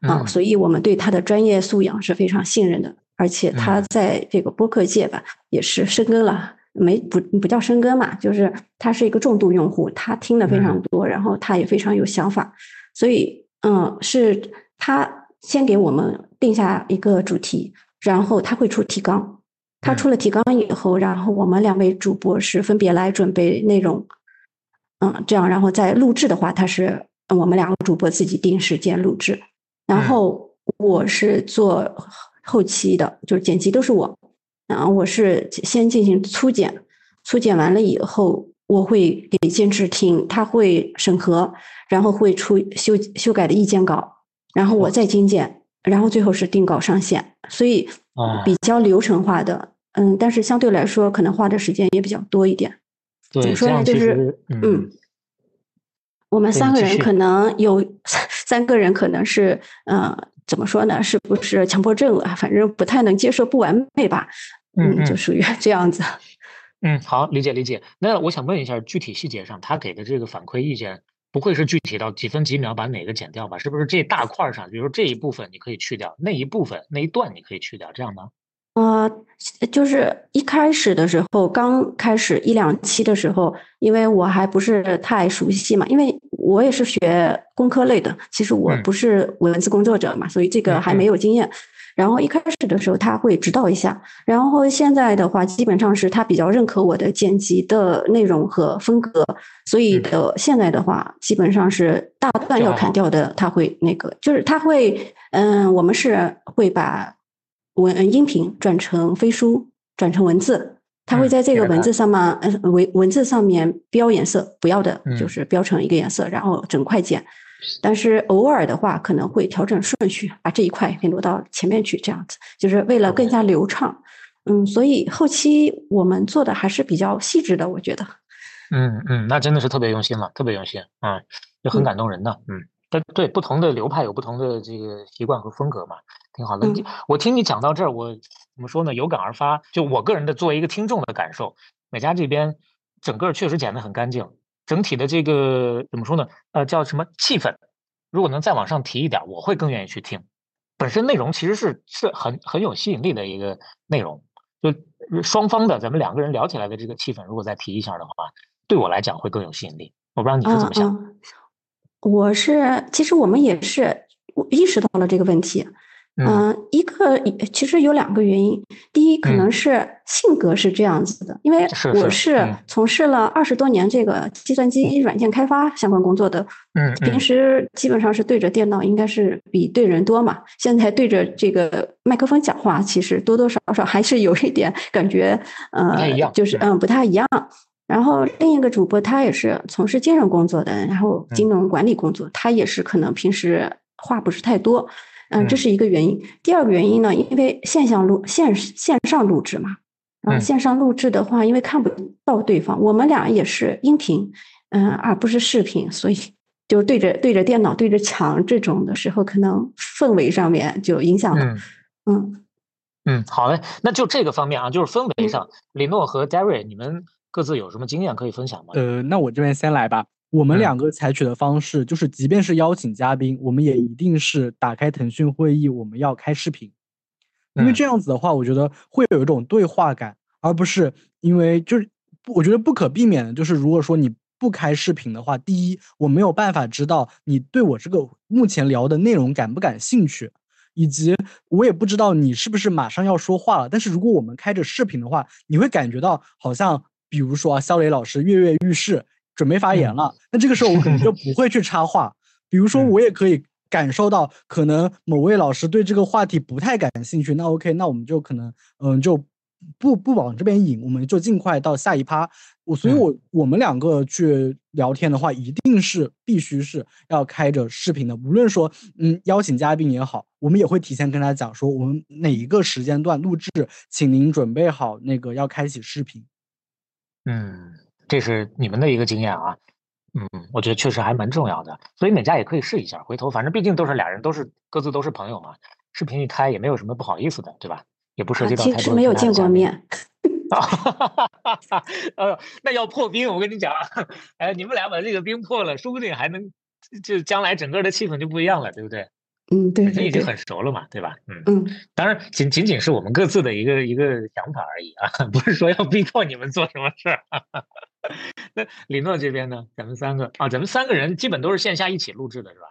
啊，所以我们对他的专业素养是非常信任的，而且他在这个播客界吧也是深耕了。没不不叫深耕嘛，就是他是一个重度用户，他听的非常多，然后他也非常有想法，所以嗯，是他先给我们定下一个主题，然后他会出提纲，他出了提纲以后，然后我们两位主播是分别来准备内容，嗯，这样然后再录制的话，他是我们两个主播自己定时间录制，然后我是做后期的，就是剪辑都是我。然后我是先进行粗剪，粗剪完了以后，我会给监制听，他会审核，然后会出修修改的意见稿，然后我再精简，然后最后是定稿上线，所以比较流程化的，嗯，但是相对来说可能花的时间也比较多一点。怎么说呢？就是嗯，我们三个人可能有 三个人可能是嗯，怎么说呢？是不是强迫症啊？反正不太能接受不完美吧。嗯，就属于 这样子。嗯，好，理解理解。那我想问一下，具体细节上他给的这个反馈意见，不会是具体到几分几秒把哪个剪掉吧？是不是这大块上，比如说这一部分你可以去掉，那一部分那一段你可以去掉，这样吗？呃，就是一开始的时候，刚开始一两期的时候，因为我还不是太熟悉嘛，因为我也是学工科类的，其实我不是文字工作者嘛，所以这个还没有经验。然后一开始的时候他会指导一下，然后现在的话基本上是他比较认可我的剪辑的内容和风格，所以的现在的话基本上是大段要砍掉的，他会那个就是他会嗯，我们是会把文音频转成飞书，转成文字，它会在这个文字上面嗯文文字上面标颜色，不要的就是标成一个颜色，然后整块剪。但是偶尔的话，可能会调整顺序，把这一块给挪到前面去，这样子就是为了更加流畅。嗯，所以后期我们做的还是比较细致的，我觉得。嗯嗯，那真的是特别用心了，特别用心嗯，就很感动人的。嗯，但对不同的流派有不同的这个习惯和风格嘛，挺好的。我听你讲到这儿，我怎么说呢？有感而发。就我个人的作为一个听众的感受，美嘉这边整个确实剪得很干净。整体的这个怎么说呢？呃，叫什么气氛？如果能再往上提一点，我会更愿意去听。本身内容其实是是很很有吸引力的一个内容，就双方的咱们两个人聊起来的这个气氛，如果再提一下的话，对我来讲会更有吸引力。我不知道你是怎么想。我是，其实我们也是意识到了这个问题。嗯，一个其实有两个原因。第一，可能是性格是这样子的，因为我是从事了二十多年这个计算机软件开发相关工作的。嗯，平时基本上是对着电脑，应该是比对人多嘛。现在对着这个麦克风讲话，其实多多少少还是有一点感觉，呃，就是嗯不太一样。然后另一个主播他也是从事金融工作的，然后金融管理工作，他也是可能平时话不是太多。嗯，这是一个原因。第二个原因呢，因为线上录线线上录制嘛，啊，线上录制的话，因为看不到对方，我们俩也是音频，嗯，而不是视频，所以就对着对着电脑对着墙这种的时候，可能氛围上面就影响了。嗯嗯，好嘞，那就这个方面啊，就是氛围上，李诺和 Derry，你们各自有什么经验可以分享吗？呃，那我这边先来吧。我们两个采取的方式就是，即便是邀请嘉宾，我们也一定是打开腾讯会议，我们要开视频，因为这样子的话，我觉得会有一种对话感，而不是因为就是我觉得不可避免的就是，如果说你不开视频的话，第一我没有办法知道你对我这个目前聊的内容感不感兴趣，以及我也不知道你是不是马上要说话了。但是如果我们开着视频的话，你会感觉到好像，比如说啊，肖磊老师跃跃欲试。准备发言了，那这个时候我可能就不会去插话。比如说，我也可以感受到，可能某位老师对这个话题不太感兴趣。那 OK，那我们就可能，嗯，就不不往这边引，我们就尽快到下一趴。我所以，我我们两个去聊天的话，一定是必须是要开着视频的。无论说，嗯，邀请嘉宾也好，我们也会提前跟他讲说，我们哪一个时间段录制，请您准备好那个要开启视频。嗯。这是你们的一个经验啊，嗯，我觉得确实还蛮重要的，所以每家也可以试一下。回头反正毕竟都是俩人，都是各自都是朋友嘛，视频一开也没有什么不好意思的，对吧？也不涉及到太多。其实没有见过面。呃，那要破冰，我跟你讲，哎，你们俩把这个冰破了，说不定还能，就将来整个的气氛就不一样了，对不对？嗯，对，已经很熟了嘛，对吧？嗯嗯，当然仅仅仅是我们各自的一个一个想法而已啊，不是说要逼迫你们做什么事儿。那李诺这边呢？咱们三个啊，咱们三个人基本都是线下一起录制的，是吧？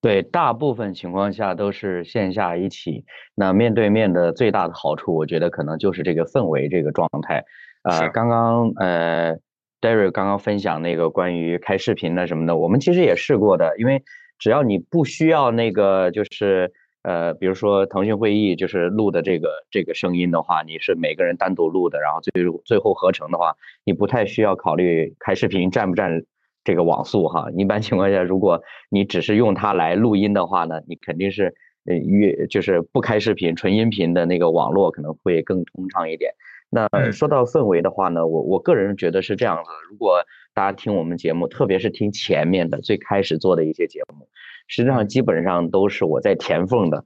对，大部分情况下都是线下一起。那面对面的最大的好处，我觉得可能就是这个氛围这个状态。呃，刚刚呃，Derry 刚刚分享那个关于开视频的什么的，我们其实也试过的，因为。只要你不需要那个，就是呃，比如说腾讯会议就是录的这个这个声音的话，你是每个人单独录的，然后最最后合成的话，你不太需要考虑开视频占不占这个网速哈。一般情况下，如果你只是用它来录音的话呢，你肯定是呃越就是不开视频纯音频的那个网络可能会更通畅一点。那说到氛围的话呢，我我个人觉得是这样子。如果大家听我们节目，特别是听前面的最开始做的一些节目，实际上基本上都是我在填缝的。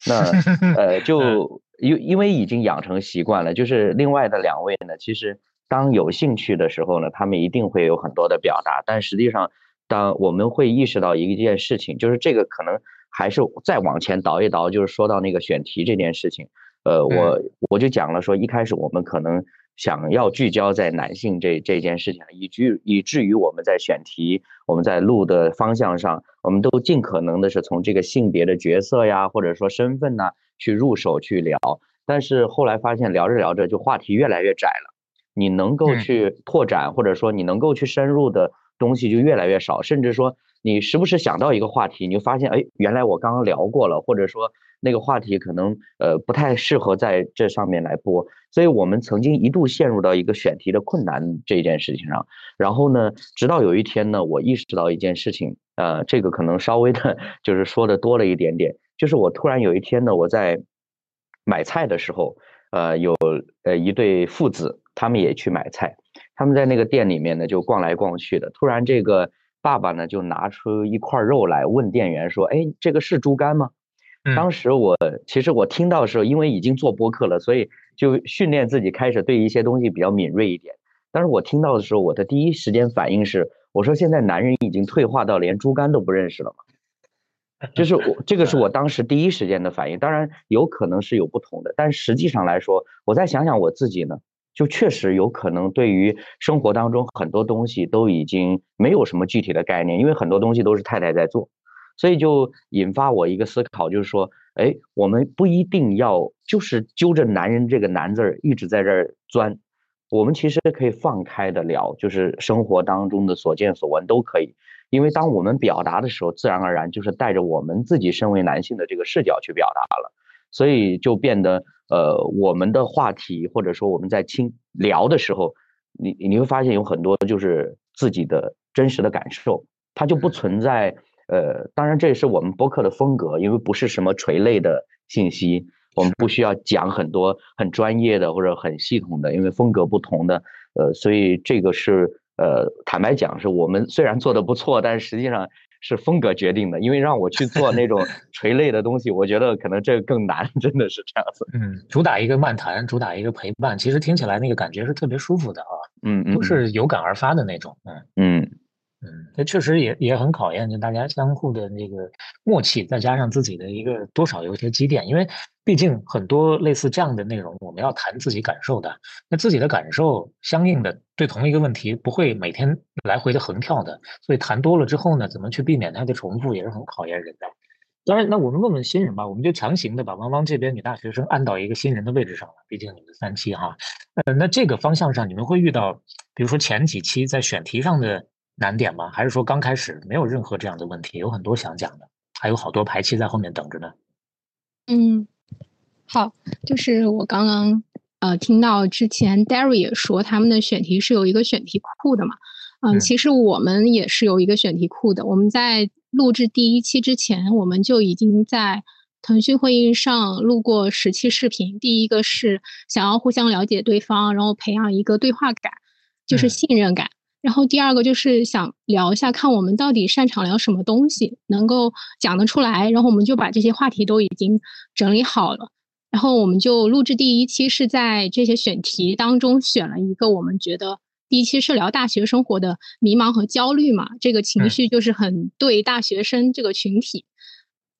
那呃，就因因为已经养成习惯了，就是另外的两位呢，其实当有兴趣的时候呢，他们一定会有很多的表达。但实际上，当我们会意识到一件事情，就是这个可能还是再往前倒一倒，就是说到那个选题这件事情。呃，我我就讲了说，一开始我们可能想要聚焦在男性这这件事情，以至以至于我们在选题、我们在录的方向上，我们都尽可能的是从这个性别的角色呀，或者说身份呐去入手去聊。但是后来发现聊着聊着就话题越来越窄了，你能够去拓展或者说你能够去深入的东西就越来越少，甚至说你时不时想到一个话题，你就发现哎，原来我刚刚聊过了，或者说。那个话题可能呃不太适合在这上面来播，所以我们曾经一度陷入到一个选题的困难这件事情上。然后呢，直到有一天呢，我意识到一件事情，呃，这个可能稍微的，就是说的多了一点点，就是我突然有一天呢，我在买菜的时候，呃，有呃一对父子，他们也去买菜，他们在那个店里面呢就逛来逛去的，突然这个爸爸呢就拿出一块肉来问店员说：“哎，这个是猪肝吗？”当时我其实我听到的时候，因为已经做播客了，所以就训练自己开始对一些东西比较敏锐一点。但是我听到的时候，我的第一时间反应是，我说现在男人已经退化到连猪肝都不认识了嘛？就是我这个是我当时第一时间的反应。当然有可能是有不同的，但实际上来说，我再想想我自己呢，就确实有可能对于生活当中很多东西都已经没有什么具体的概念，因为很多东西都是太太在做。所以就引发我一个思考，就是说，哎，我们不一定要就是揪着男人这个男字儿一直在这儿钻，我们其实可以放开的聊，就是生活当中的所见所闻都可以。因为当我们表达的时候，自然而然就是带着我们自己身为男性的这个视角去表达了，所以就变得，呃，我们的话题或者说我们在倾聊的时候，你你会发现有很多就是自己的真实的感受，它就不存在。呃，当然这也是我们播客的风格，因为不是什么垂类的信息，我们不需要讲很多很专业的或者很系统的，因为风格不同的，呃，所以这个是呃，坦白讲，是我们虽然做的不错，但是实际上。是风格决定的，因为让我去做那种 垂类的东西，我觉得可能这个更难，真的是这样子。嗯，主打一个漫谈，主打一个陪伴，其实听起来那个感觉是特别舒服的啊。嗯嗯，都是有感而发的那种。嗯嗯。嗯，这确实也也很考验就大家相互的那个默契，再加上自己的一个多少有一些积淀，因为毕竟很多类似这样的内容，我们要谈自己感受的，那自己的感受相应的对同一个问题不会每天来回的横跳的，所以谈多了之后呢，怎么去避免它的重复，也是很考验人的。当然，那我们问问新人吧，我们就强行的把汪汪这边女大学生按到一个新人的位置上了，毕竟你们三期哈，呃，那这个方向上你们会遇到，比如说前几期在选题上的。难点吗？还是说刚开始没有任何这样的问题？有很多想讲的，还有好多排期在后面等着呢。嗯，好，就是我刚刚呃听到之前 Darry 也说他们的选题是有一个选题库的嘛。嗯，其实我们也是有一个选题库的。我们在录制第一期之前，我们就已经在腾讯会议上录过十期视频。第一个是想要互相了解对方，然后培养一个对话感，就是信任感。然后第二个就是想聊一下，看我们到底擅长聊什么东西，能够讲得出来。然后我们就把这些话题都已经整理好了。然后我们就录制第一期，是在这些选题当中选了一个我们觉得第一期是聊大学生活的迷茫和焦虑嘛，这个情绪就是很对大学生这个群体，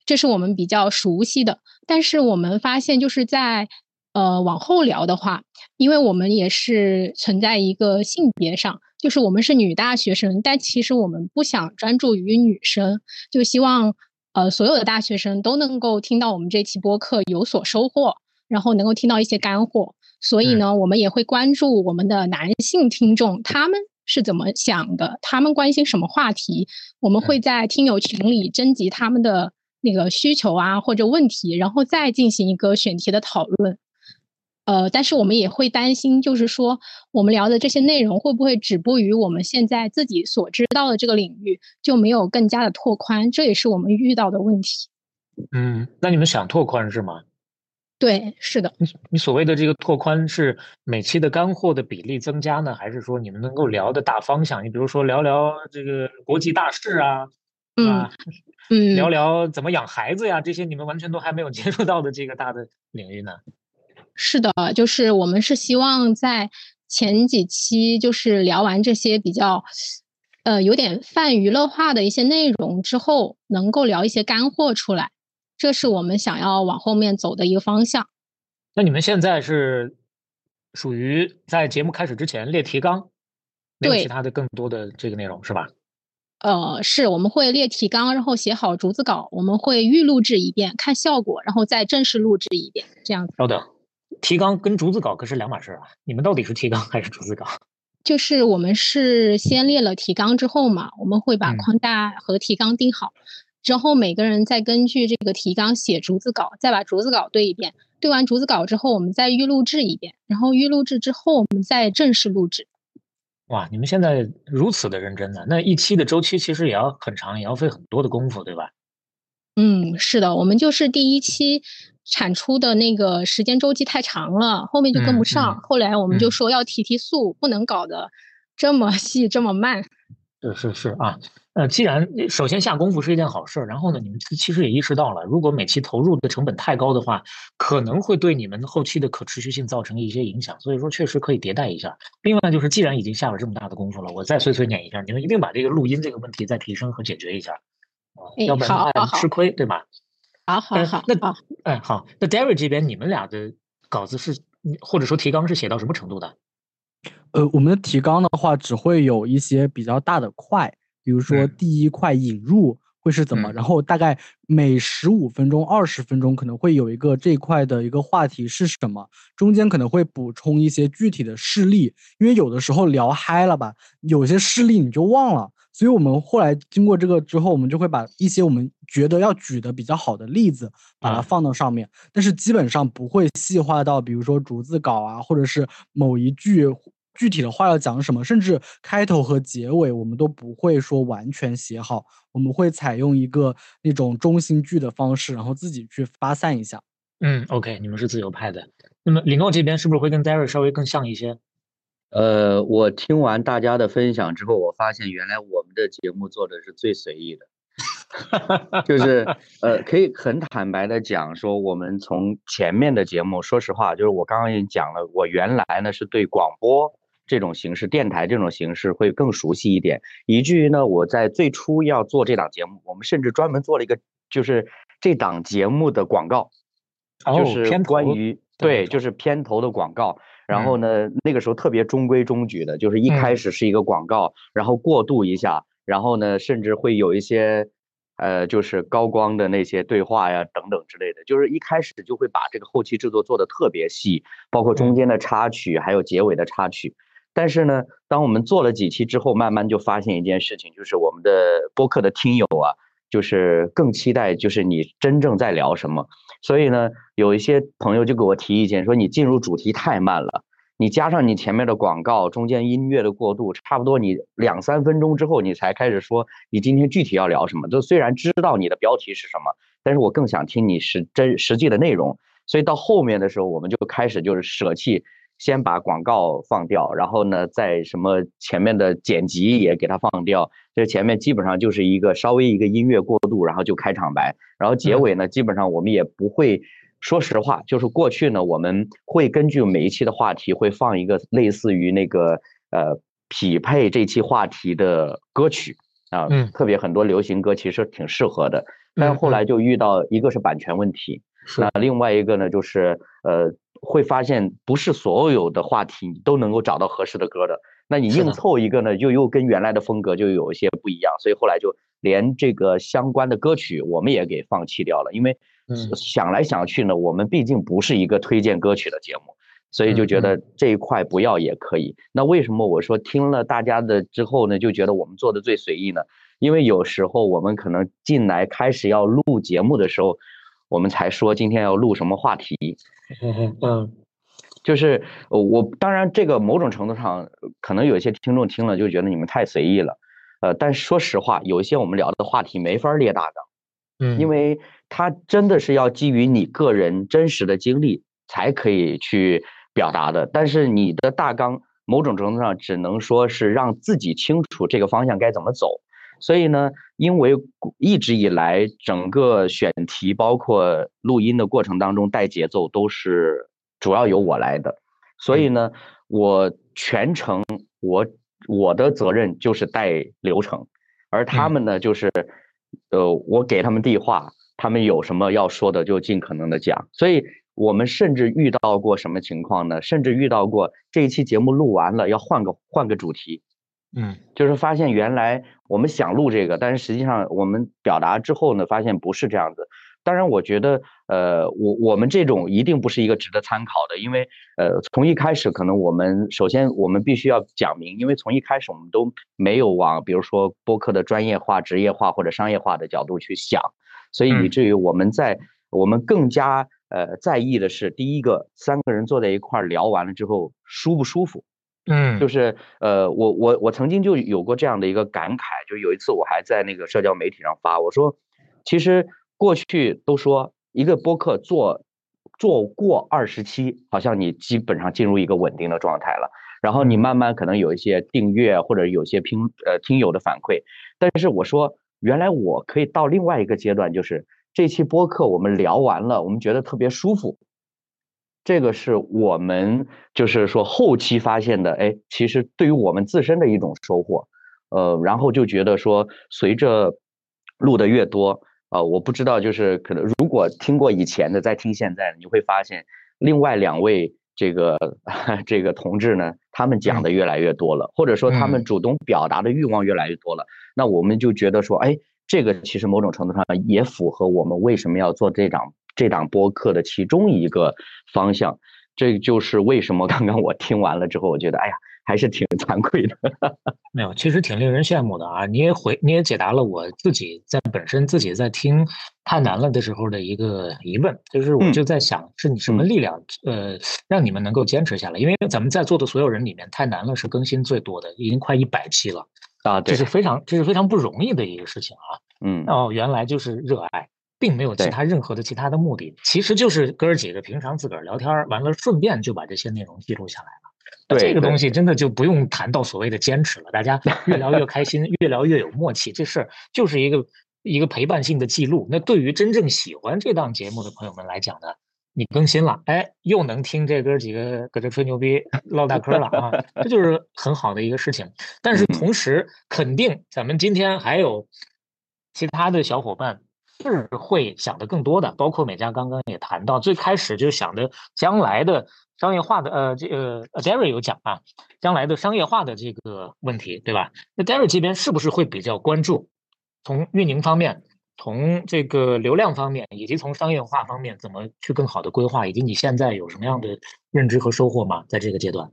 这是我们比较熟悉的。但是我们发现就是在呃往后聊的话，因为我们也是存在一个性别上。就是我们是女大学生，但其实我们不想专注于女生，就希望呃所有的大学生都能够听到我们这期播客有所收获，然后能够听到一些干货。所以呢，我们也会关注我们的男性听众他们是怎么想的，他们关心什么话题，我们会在听友群里征集他们的那个需求啊或者问题，然后再进行一个选题的讨论。呃，但是我们也会担心，就是说我们聊的这些内容会不会止步于我们现在自己所知道的这个领域，就没有更加的拓宽，这也是我们遇到的问题。嗯，那你们想拓宽是吗？对，是的。你你所谓的这个拓宽是每期的干货的比例增加呢，还是说你们能够聊的大方向？你比如说聊聊这个国际大事啊，嗯嗯，聊聊怎么养孩子呀，这些你们完全都还没有接触到的这个大的领域呢？是的，就是我们是希望在前几期就是聊完这些比较，呃，有点泛娱乐化的一些内容之后，能够聊一些干货出来，这是我们想要往后面走的一个方向。那你们现在是属于在节目开始之前列提纲，没有其他的更多的这个内容是吧？呃，是我们会列提纲，然后写好逐字稿，我们会预录制一遍，看效果，然后再正式录制一遍，这样子。稍等。提纲跟逐字稿可是两码事啊！你们到底是提纲还是逐字稿？就是我们是先列了提纲之后嘛，我们会把框架和提纲定好，之后每个人再根据这个提纲写逐字稿，再把逐字稿对一遍。对完逐字稿之后，我们再预录制一遍，然后预录制之后，我们再正式录制。哇，你们现在如此的认真呢？那一期的周期其实也要很长，也要费很多的功夫，对吧？嗯，是的，我们就是第一期。产出的那个时间周期太长了，后面就跟不上。后来我们就说要提提速，不能搞得这么细这么慢。是是是啊，呃，既然首先下功夫是一件好事，然后呢，你们其实也意识到了，如果每期投入的成本太高的话，可能会对你们后期的可持续性造成一些影响。所以说，确实可以迭代一下。另外就是，既然已经下了这么大的功夫了，我再碎碎念一下，你们一定把这个录音这个问题再提升和解决一下，要不然吃亏，对吧？好好好，那哎好，那 Derry 这边你们俩的稿子是或者说提纲是写到什么程度的？呃，我们的提纲的话只会有一些比较大的块，比如说第一块引入会是怎么，然后大概每十五分钟、二十分钟可能会有一个这一块的一个话题是什么，中间可能会补充一些具体的事例，因为有的时候聊嗨了吧，有些事例你就忘了。所以我们后来经过这个之后，我们就会把一些我们觉得要举的比较好的例子，把它放到上面。但是基本上不会细化到，比如说逐字稿啊，或者是某一句具体的话要讲什么，甚至开头和结尾我们都不会说完全写好，我们会采用一个那种中心句的方式，然后自己去发散一下。嗯，OK，你们是自由派的。那么李诺这边是不是会跟 Derry 稍微更像一些？呃，我听完大家的分享之后，我发现原来我们的节目做的是最随意的。就是呃，可以很坦白的讲说，我们从前面的节目，说实话，就是我刚刚已经讲了，我原来呢是对广播这种形式、电台这种形式会更熟悉一点，以至于呢，我在最初要做这档节目，我们甚至专门做了一个，就是这档节目的广告，就是关于对，就是片头的广告。然后呢，那个时候特别中规中矩的，就是一开始是一个广告，然后过渡一下，然后呢，甚至会有一些。呃，就是高光的那些对话呀，等等之类的，就是一开始就会把这个后期制作做的特别细，包括中间的插曲，还有结尾的插曲。但是呢，当我们做了几期之后，慢慢就发现一件事情，就是我们的播客的听友啊，就是更期待，就是你真正在聊什么。所以呢，有一些朋友就给我提意见，说你进入主题太慢了。你加上你前面的广告，中间音乐的过渡，差不多你两三分钟之后，你才开始说你今天具体要聊什么。就虽然知道你的标题是什么，但是我更想听你实真实际的内容。所以到后面的时候，我们就开始就是舍弃，先把广告放掉，然后呢，在什么前面的剪辑也给它放掉。这前面基本上就是一个稍微一个音乐过渡，然后就开场白，然后结尾呢，基本上我们也不会。说实话，就是过去呢，我们会根据每一期的话题，会放一个类似于那个呃匹配这期话题的歌曲啊，嗯，特别很多流行歌其实挺适合的。但是后来就遇到一个是版权问题，那另外一个呢，就是呃会发现不是所有的话题都能够找到合适的歌的。那你硬凑一个呢，就又跟原来的风格就有一些不一样，所以后来就连这个相关的歌曲我们也给放弃掉了，因为。想来想去呢，我们毕竟不是一个推荐歌曲的节目，所以就觉得这一块不要也可以。那为什么我说听了大家的之后呢，就觉得我们做的最随意呢？因为有时候我们可能进来开始要录节目的时候，我们才说今天要录什么话题。嗯，就是我当然这个某种程度上可能有些听众听了就觉得你们太随意了，呃，但说实话，有一些我们聊的话题没法列大纲。嗯，因为它真的是要基于你个人真实的经历才可以去表达的，但是你的大纲某种程度上只能说是让自己清楚这个方向该怎么走。所以呢，因为一直以来整个选题包括录音的过程当中带节奏都是主要由我来的，所以呢，我全程我我的责任就是带流程，而他们呢就是。呃，我给他们递话，他们有什么要说的就尽可能的讲。所以我们甚至遇到过什么情况呢？甚至遇到过这一期节目录完了要换个换个主题，嗯，就是发现原来我们想录这个，但是实际上我们表达之后呢，发现不是这样子。当然，我觉得，呃，我我们这种一定不是一个值得参考的，因为，呃，从一开始可能我们首先我们必须要讲明，因为从一开始我们都没有往比如说播客的专业化、职业化或者商业化的角度去想，所以以至于我们在我们更加呃在意的是，第一个三个人坐在一块儿聊完了之后舒不舒服，嗯，就是呃我我我曾经就有过这样的一个感慨，就有一次我还在那个社交媒体上发，我说其实。过去都说一个播客做做过二十期，好像你基本上进入一个稳定的状态了。然后你慢慢可能有一些订阅或者有些听呃听友的反馈。但是我说，原来我可以到另外一个阶段，就是这期播客我们聊完了，我们觉得特别舒服。这个是我们就是说后期发现的，哎，其实对于我们自身的一种收获。呃，然后就觉得说，随着录的越多。啊，我不知道，就是可能如果听过以前的，再听现在的，你会发现另外两位这个 这个同志呢，他们讲的越来越多了，或者说他们主动表达的欲望越来越多了。那我们就觉得说，哎，这个其实某种程度上也符合我们为什么要做这档这档播客的其中一个方向。这就是为什么 刚刚我听完了之后，我觉得，哎呀，还是挺惭愧的。没有，其实挺令人羡慕的啊！你也回，你也解答了我自己在本身自己在听太难了的时候的一个疑问，就是我就在想，是你什么力量，呃，让你们能够坚持下来？因为咱们在座的所有人里面，太难了是更新最多的，已经快一百期了啊！这是非常，这是非常不容易的一个事情啊！嗯，哦，原来就是热爱，并没有其他任何的其他的目的，其实就是哥儿几个平常自个儿聊天，完了顺便就把这些内容记录下来了。这个东西真的就不用谈到所谓的坚持了，大家 越聊越开心，越聊越有默契，这事儿就是一个一个陪伴性的记录。那对于真正喜欢这档节目的朋友们来讲呢，你更新了，哎，又能听这哥几个搁这吹牛逼、唠大嗑了啊，这就是很好的一个事情。但是同时，肯定咱们今天还有其他的小伙伴是会想的更多的，包括美嘉刚刚也谈到，最开始就想的将来的。商业化的呃，这个 Derry 有讲啊，将来的商业化的这个问题，对吧？那 Derry 这边是不是会比较关注，从运营方面，从这个流量方面，以及从商业化方面，怎么去更好的规划？以及你现在有什么样的认知和收获吗？在这个阶段？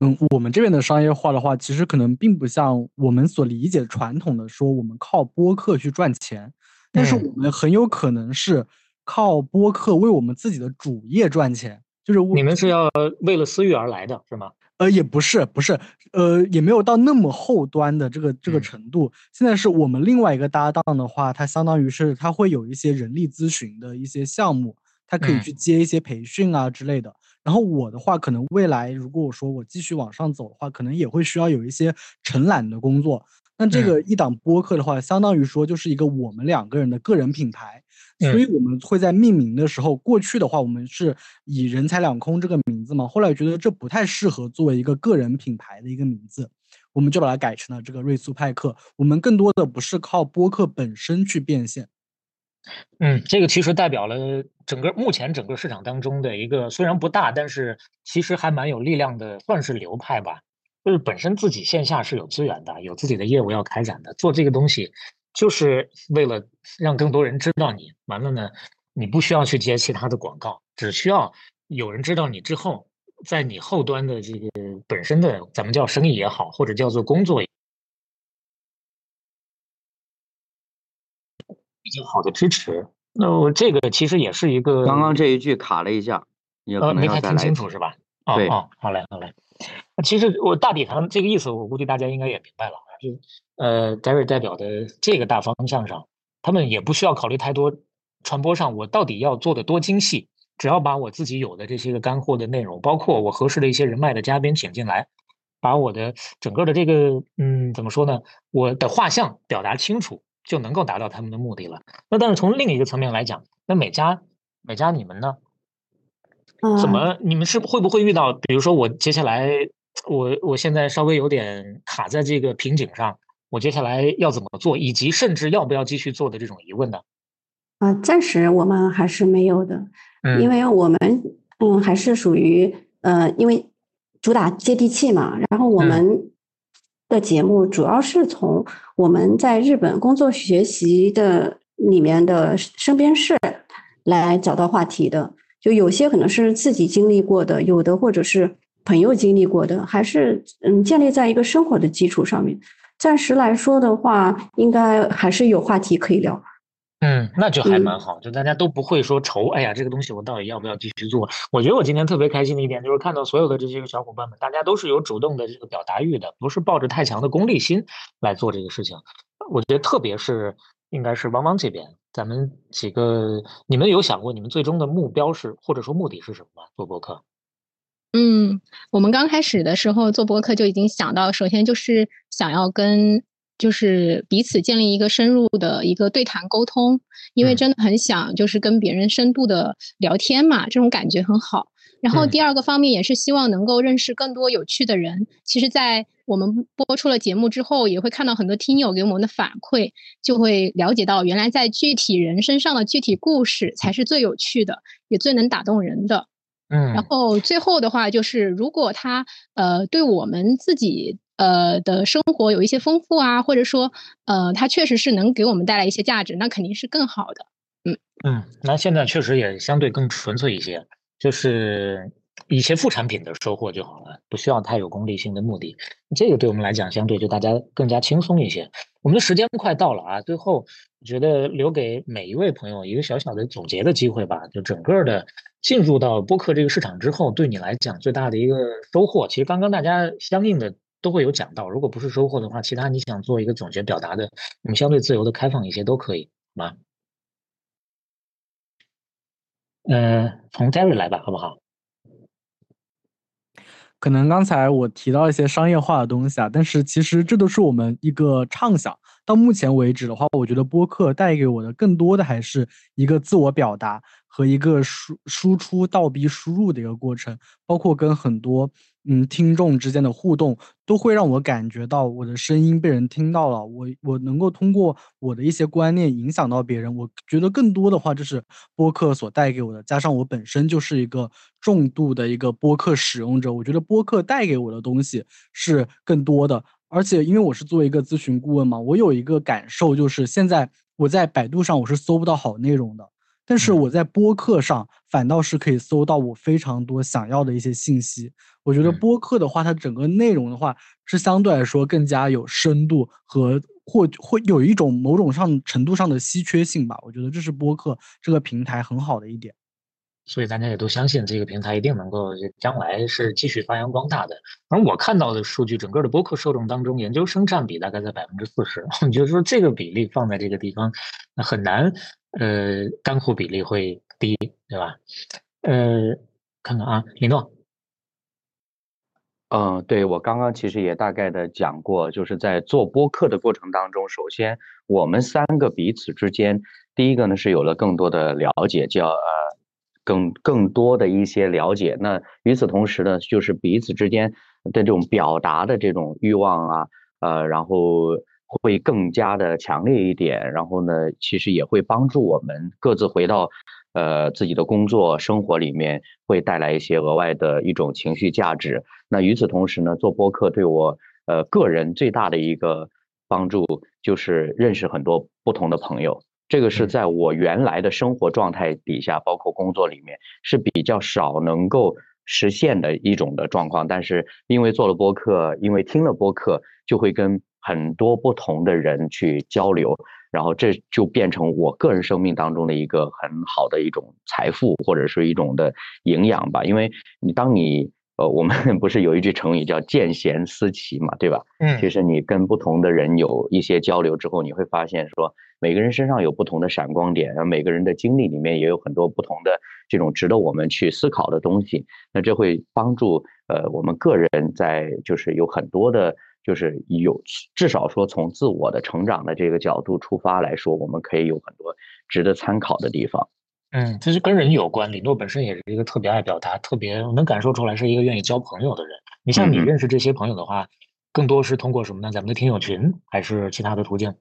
嗯，我们这边的商业化的话，其实可能并不像我们所理解传统的说，我们靠播客去赚钱，但是我们很有可能是靠播客为我们自己的主业赚钱。就是你们是要为了私域而来的是吗？呃，也不是，不是，呃，也没有到那么后端的这个这个程度。现在是我们另外一个搭档的话，他相当于是他会有一些人力咨询的一些项目，他可以去接一些培训啊之类的。然后我的话，可能未来如果我说我继续往上走的话，可能也会需要有一些承揽的工作。那这个一档播客的话，相当于说就是一个我们两个人的个人品牌。所以我们会在命名的时候，过去的话我们是以“人财两空”这个名字嘛，后来觉得这不太适合作为一个个人品牌的一个名字，我们就把它改成了这个瑞苏派克。我们更多的不是靠播客本身去变现。嗯，这个其实代表了整个目前整个市场当中的一个虽然不大，但是其实还蛮有力量的，算是流派吧。就是本身自己线下是有资源的，有自己的业务要开展的，做这个东西。就是为了让更多人知道你，完了呢，你不需要去接其他的广告，只需要有人知道你之后，在你后端的这个本身的咱们叫生意也好，或者叫做工作，比较好的支持。那我这个其实也是一个，刚刚这一句卡了一下，呃，没太听清楚是吧？哦，哦，好嘞，好嘞。其实我大体上这个意思，我估计大家应该也明白了。就呃，Gary 代表的这个大方向上，他们也不需要考虑太多传播上我到底要做的多精细，只要把我自己有的这些个干货的内容，包括我合适的一些人脉的嘉宾请进来，把我的整个的这个嗯怎么说呢，我的画像表达清楚，就能够达到他们的目的了。那但是从另一个层面来讲，那每家每家你们呢，怎么你们是会不会遇到，比如说我接下来。我我现在稍微有点卡在这个瓶颈上，我接下来要怎么做，以及甚至要不要继续做的这种疑问呢？啊，暂时我们还是没有的，因为我们嗯还是属于呃，因为主打接地气嘛，然后我们的节目主要是从我们在日本工作学习的里面的身边事来找到话题的，就有些可能是自己经历过的，有的或者是。朋友经历过的，还是嗯，建立在一个生活的基础上面。暂时来说的话，应该还是有话题可以聊。嗯，那就还蛮好，就大家都不会说愁。哎呀，这个东西我到底要不要继续做？我觉得我今天特别开心的一点，就是看到所有的这些个小伙伴们，大家都是有主动的这个表达欲的，不是抱着太强的功利心来做这个事情。我觉得特别是应该是汪汪这边，咱们几个，你们有想过你们最终的目标是或者说目的是什么吗？做博客？嗯，我们刚开始的时候做播客就已经想到，首先就是想要跟就是彼此建立一个深入的一个对谈沟通，因为真的很想就是跟别人深度的聊天嘛，这种感觉很好。然后第二个方面也是希望能够认识更多有趣的人。其实，在我们播出了节目之后，也会看到很多听友给我们的反馈，就会了解到原来在具体人身上的具体故事才是最有趣的，也最能打动人的。嗯，然后最后的话就是，如果他呃对我们自己呃的生活有一些丰富啊，或者说呃他确实是能给我们带来一些价值，那肯定是更好的。嗯嗯，那现在确实也相对更纯粹一些，就是一些副产品的收获就好了，不需要太有功利性的目的。这个对我们来讲，相对就大家更加轻松一些。我们的时间快到了啊，最后我觉得留给每一位朋友一个小小的总结的机会吧。就整个的进入到播客这个市场之后，对你来讲最大的一个收获，其实刚刚大家相应的都会有讲到。如果不是收获的话，其他你想做一个总结表达的，我们相对自由的开放一些都可以，好吗？嗯，从 Terry 来吧，好不好？可能刚才我提到一些商业化的东西啊，但是其实这都是我们一个畅想。到目前为止的话，我觉得播客带给我的更多的还是一个自我表达和一个输输出倒逼输入的一个过程，包括跟很多。嗯，听众之间的互动都会让我感觉到我的声音被人听到了，我我能够通过我的一些观念影响到别人。我觉得更多的话就是播客所带给我的，加上我本身就是一个重度的一个播客使用者，我觉得播客带给我的东西是更多的。而且因为我是作为一个咨询顾问嘛，我有一个感受就是现在我在百度上我是搜不到好内容的。但是我在播客上反倒是可以搜到我非常多想要的一些信息。我觉得播客的话，它整个内容的话是相对来说更加有深度和或会有一种某种上程度上的稀缺性吧。我觉得这是播客这个平台很好的一点。所以大家也都相信这个平台一定能够将来是继续发扬光大的。而我看到的数据，整个的播客受众当中，研究生占比大概在百分之四十。你就说这个比例放在这个地方，那很难。呃，干货比例会低，对吧？呃，看看啊，李诺。嗯，对我刚刚其实也大概的讲过，就是在做播客的过程当中，首先我们三个彼此之间，第一个呢是有了更多的了解，叫呃更更多的一些了解。那与此同时呢，就是彼此之间的这种表达的这种欲望啊，呃，然后。会更加的强烈一点，然后呢，其实也会帮助我们各自回到，呃，自己的工作生活里面，会带来一些额外的一种情绪价值。那与此同时呢，做播客对我，呃，个人最大的一个帮助就是认识很多不同的朋友。这个是在我原来的生活状态底下，包括工作里面是比较少能够实现的一种的状况。但是因为做了播客，因为听了播客，就会跟。很多不同的人去交流，然后这就变成我个人生命当中的一个很好的一种财富，或者是一种的营养吧。因为你当你呃，我们 不是有一句成语叫见贤思齐嘛，对吧？嗯，其实你跟不同的人有一些交流之后，你会发现说每个人身上有不同的闪光点，然后每个人的经历里面也有很多不同的这种值得我们去思考的东西。那这会帮助呃我们个人在就是有很多的。就是有至少说从自我的成长的这个角度出发来说，我们可以有很多值得参考的地方。嗯，其实跟人有关。李诺本身也是一个特别爱表达、特别能感受出来是一个愿意交朋友的人。你像你认识这些朋友的话，更多是通过什么呢？咱们的听友群，还是其他的途径？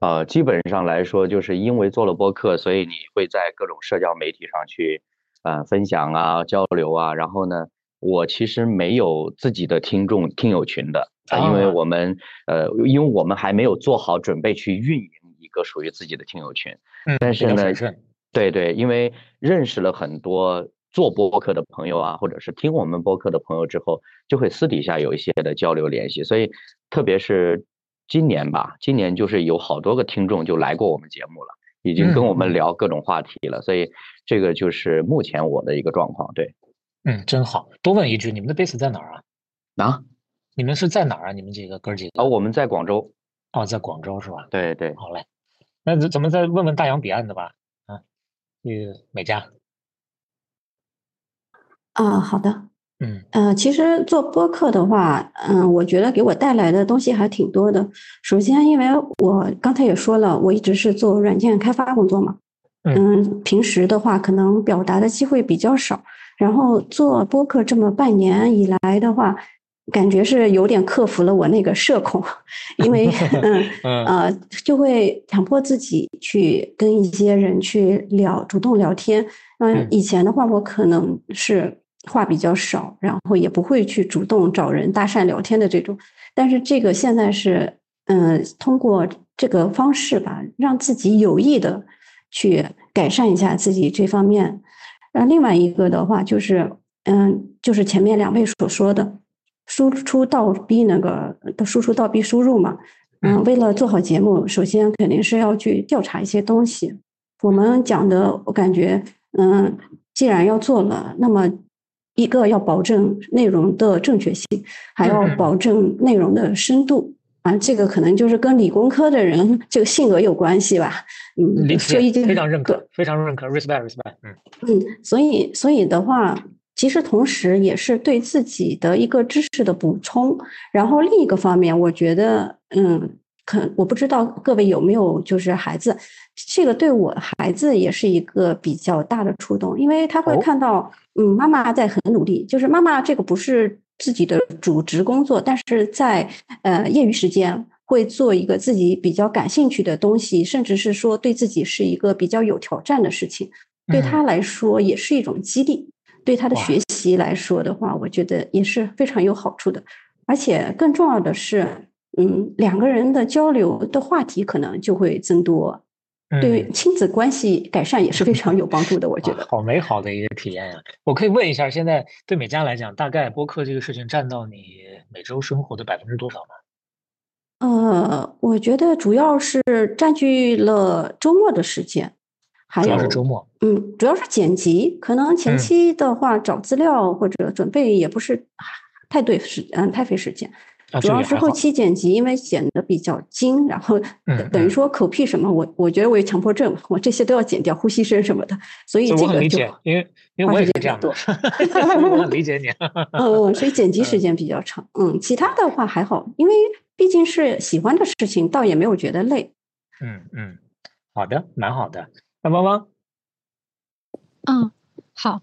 呃，基本上来说，就是因为做了播客，所以你会在各种社交媒体上去呃分享啊、交流啊。然后呢，我其实没有自己的听众听友群的。啊，因为我们呃，因为我们还没有做好准备去运营一个属于自己的听友群。嗯，但是呢，对对，因为认识了很多做播客的朋友啊，或者是听我们播客的朋友之后，就会私底下有一些的交流联系。所以，特别是今年吧，今年就是有好多个听众就来过我们节目了，已经跟我们聊各种话题了。所以，这个就是目前我的一个状况。对，嗯，真好多问一句，你们的 base 在哪儿啊？啊？你们是在哪儿啊？你们几个哥几个？哦，我们在广州。哦，在广州是吧？对对。好嘞，那咱们再问问大洋彼岸的吧。啊，那个美嘉。啊，好的。嗯。呃，其实做播客的话，嗯，我觉得给我带来的东西还挺多的。首先，因为我刚才也说了，我一直是做软件开发工作嘛。嗯。平时的话，可能表达的机会比较少。然后做播客这么半年以来的话，感觉是有点克服了我那个社恐，因为 嗯呃就会强迫自己去跟一些人去聊，主动聊天。嗯，以前的话我可能是话比较少，然后也不会去主动找人搭讪聊天的这种。但是这个现在是嗯通过这个方式吧，让自己有意的去改善一下自己这方面。然后另外一个的话就是。嗯，就是前面两位所说的输出倒逼那个的输出倒逼输入嘛。嗯，为了做好节目，首先肯定是要去调查一些东西。我们讲的，我感觉，嗯，既然要做了，那么一个要保证内容的正确性，还要保证内容的深度。啊，这个可能就是跟理工科的人这个性格有关系吧。嗯，所以非常认可，非常认可，respect，respect。嗯嗯，所以所以的话，其实同时也是对自己的一个知识的补充。然后另一个方面，我觉得，嗯，可我不知道各位有没有就是孩子，这个对我孩子也是一个比较大的触动，因为他会看到，嗯，妈妈在很努力，就是妈妈这个不是。自己的主职工作，但是在呃业余时间会做一个自己比较感兴趣的东西，甚至是说对自己是一个比较有挑战的事情，对他来说也是一种激励。对他的学习来说的话，我觉得也是非常有好处的。而且更重要的是，嗯，两个人的交流的话题可能就会增多。对亲子关系改善也是非常有帮助的，我觉得。好美好的一个体验呀！我可以问一下，现在对美嘉来讲，大概播客这个事情占到你每周生活的百分之多少吗？呃，我觉得主要是占据了周末的时间，还有是周末。嗯，主要是剪辑，可能前期的话找资料或者准备也不是太对时，嗯，太费时间。主要是后期剪辑，因为剪的比较精，然后等于说口癖什么，我我觉得我有强迫症，我这些都要剪掉，呼吸声什么的，所以这个就因为因为我也是这样，我理解你。嗯，所以剪辑时间比较长。嗯，其他的话还好，因为毕竟是喜欢的事情，倒也没有觉得累。嗯嗯，好的，蛮好的。那汪汪，嗯，好。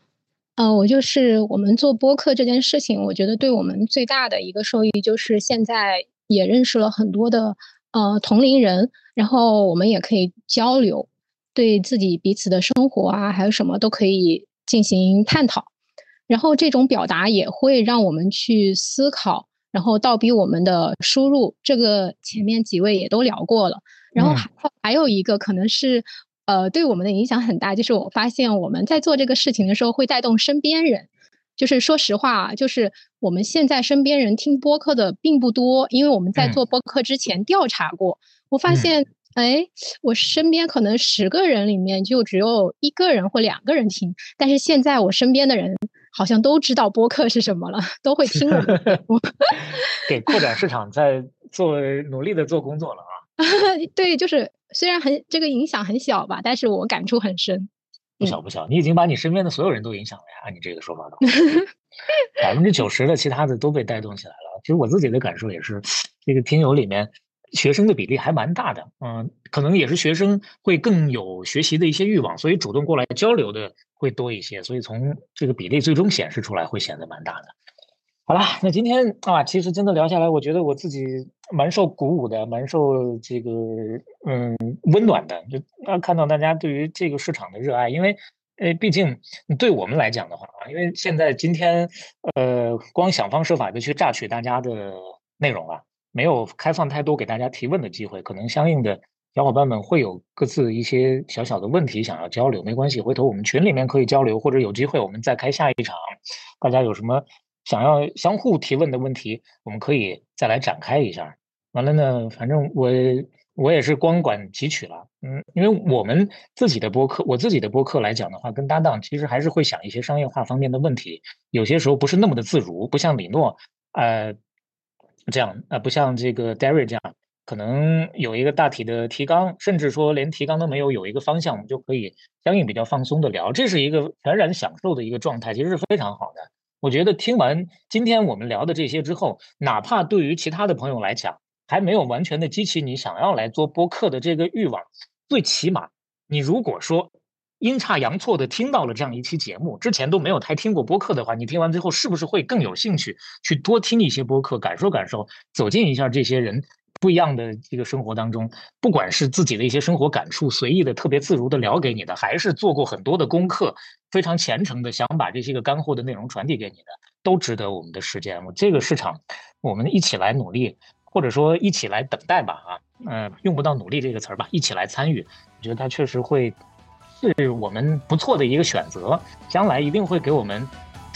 呃，我就是我们做播客这件事情，我觉得对我们最大的一个受益就是现在也认识了很多的呃同龄人，然后我们也可以交流，对自己彼此的生活啊，还有什么都可以进行探讨，然后这种表达也会让我们去思考，然后倒逼我们的输入，这个前面几位也都聊过了，然后还还有一个可能是。呃，对我们的影响很大。就是我发现我们在做这个事情的时候，会带动身边人。就是说实话啊，就是我们现在身边人听播客的并不多，因为我们在做播客之前调查过，我发现，哎，我身边可能十个人里面就只有一个人或两个人听。但是现在我身边的人好像都知道播客是什么了，都会 听我们节目。给扩展市场在做努力的做工作了啊。对，就是。虽然很这个影响很小吧，但是我感触很深。不小不小，你已经把你身边的所有人都影响了呀！按你这个说法的话，百分之九十的其他的都被带动起来了。其实我自己的感受也是，这个听友里面学生的比例还蛮大的。嗯，可能也是学生会更有学习的一些欲望，所以主动过来交流的会多一些。所以从这个比例最终显示出来，会显得蛮大的。好了，那今天啊，其实真的聊下来，我觉得我自己蛮受鼓舞的，蛮受这个嗯温暖的。就啊，看到大家对于这个市场的热爱，因为呃，毕竟对我们来讲的话啊，因为现在今天呃，光想方设法的去榨取大家的内容啊，没有开放太多给大家提问的机会，可能相应的小伙伴们会有各自一些小小的问题想要交流，没关系，回头我们群里面可以交流，或者有机会我们再开下一场，大家有什么？想要相互提问的问题，我们可以再来展开一下。完了呢，反正我我也是光管汲取了，嗯，因为我们自己的播客，我自己的播客来讲的话，跟搭档其实还是会想一些商业化方面的问题，有些时候不是那么的自如，不像李诺，呃，这样，呃，不像这个 Derry 这样，可能有一个大体的提纲，甚至说连提纲都没有，有一个方向，我们就可以相应比较放松的聊，这是一个全然享受的一个状态，其实是非常好的。我觉得听完今天我们聊的这些之后，哪怕对于其他的朋友来讲，还没有完全的激起你想要来做播客的这个欲望，最起码你如果说阴差阳错的听到了这样一期节目，之前都没有太听过播客的话，你听完之后是不是会更有兴趣去多听一些播客，感受感受，走进一下这些人？不一样的这个生活当中，不管是自己的一些生活感触，随意的、特别自如的聊给你的，还是做过很多的功课，非常虔诚的想把这些个干货的内容传递给你的，都值得我们的时间。我这个市场，我们一起来努力，或者说一起来等待吧。啊，嗯，用不到努力这个词儿吧，一起来参与，我觉得它确实会是我们不错的一个选择，将来一定会给我们。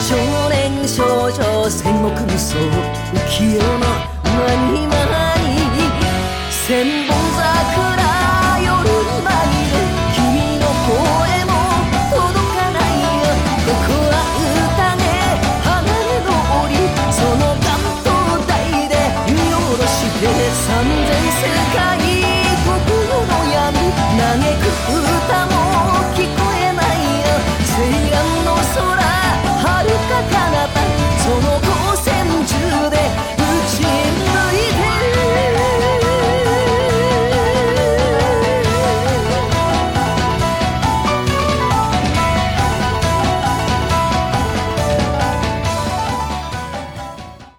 少年少女戦国無双浮世の間に間に千本桜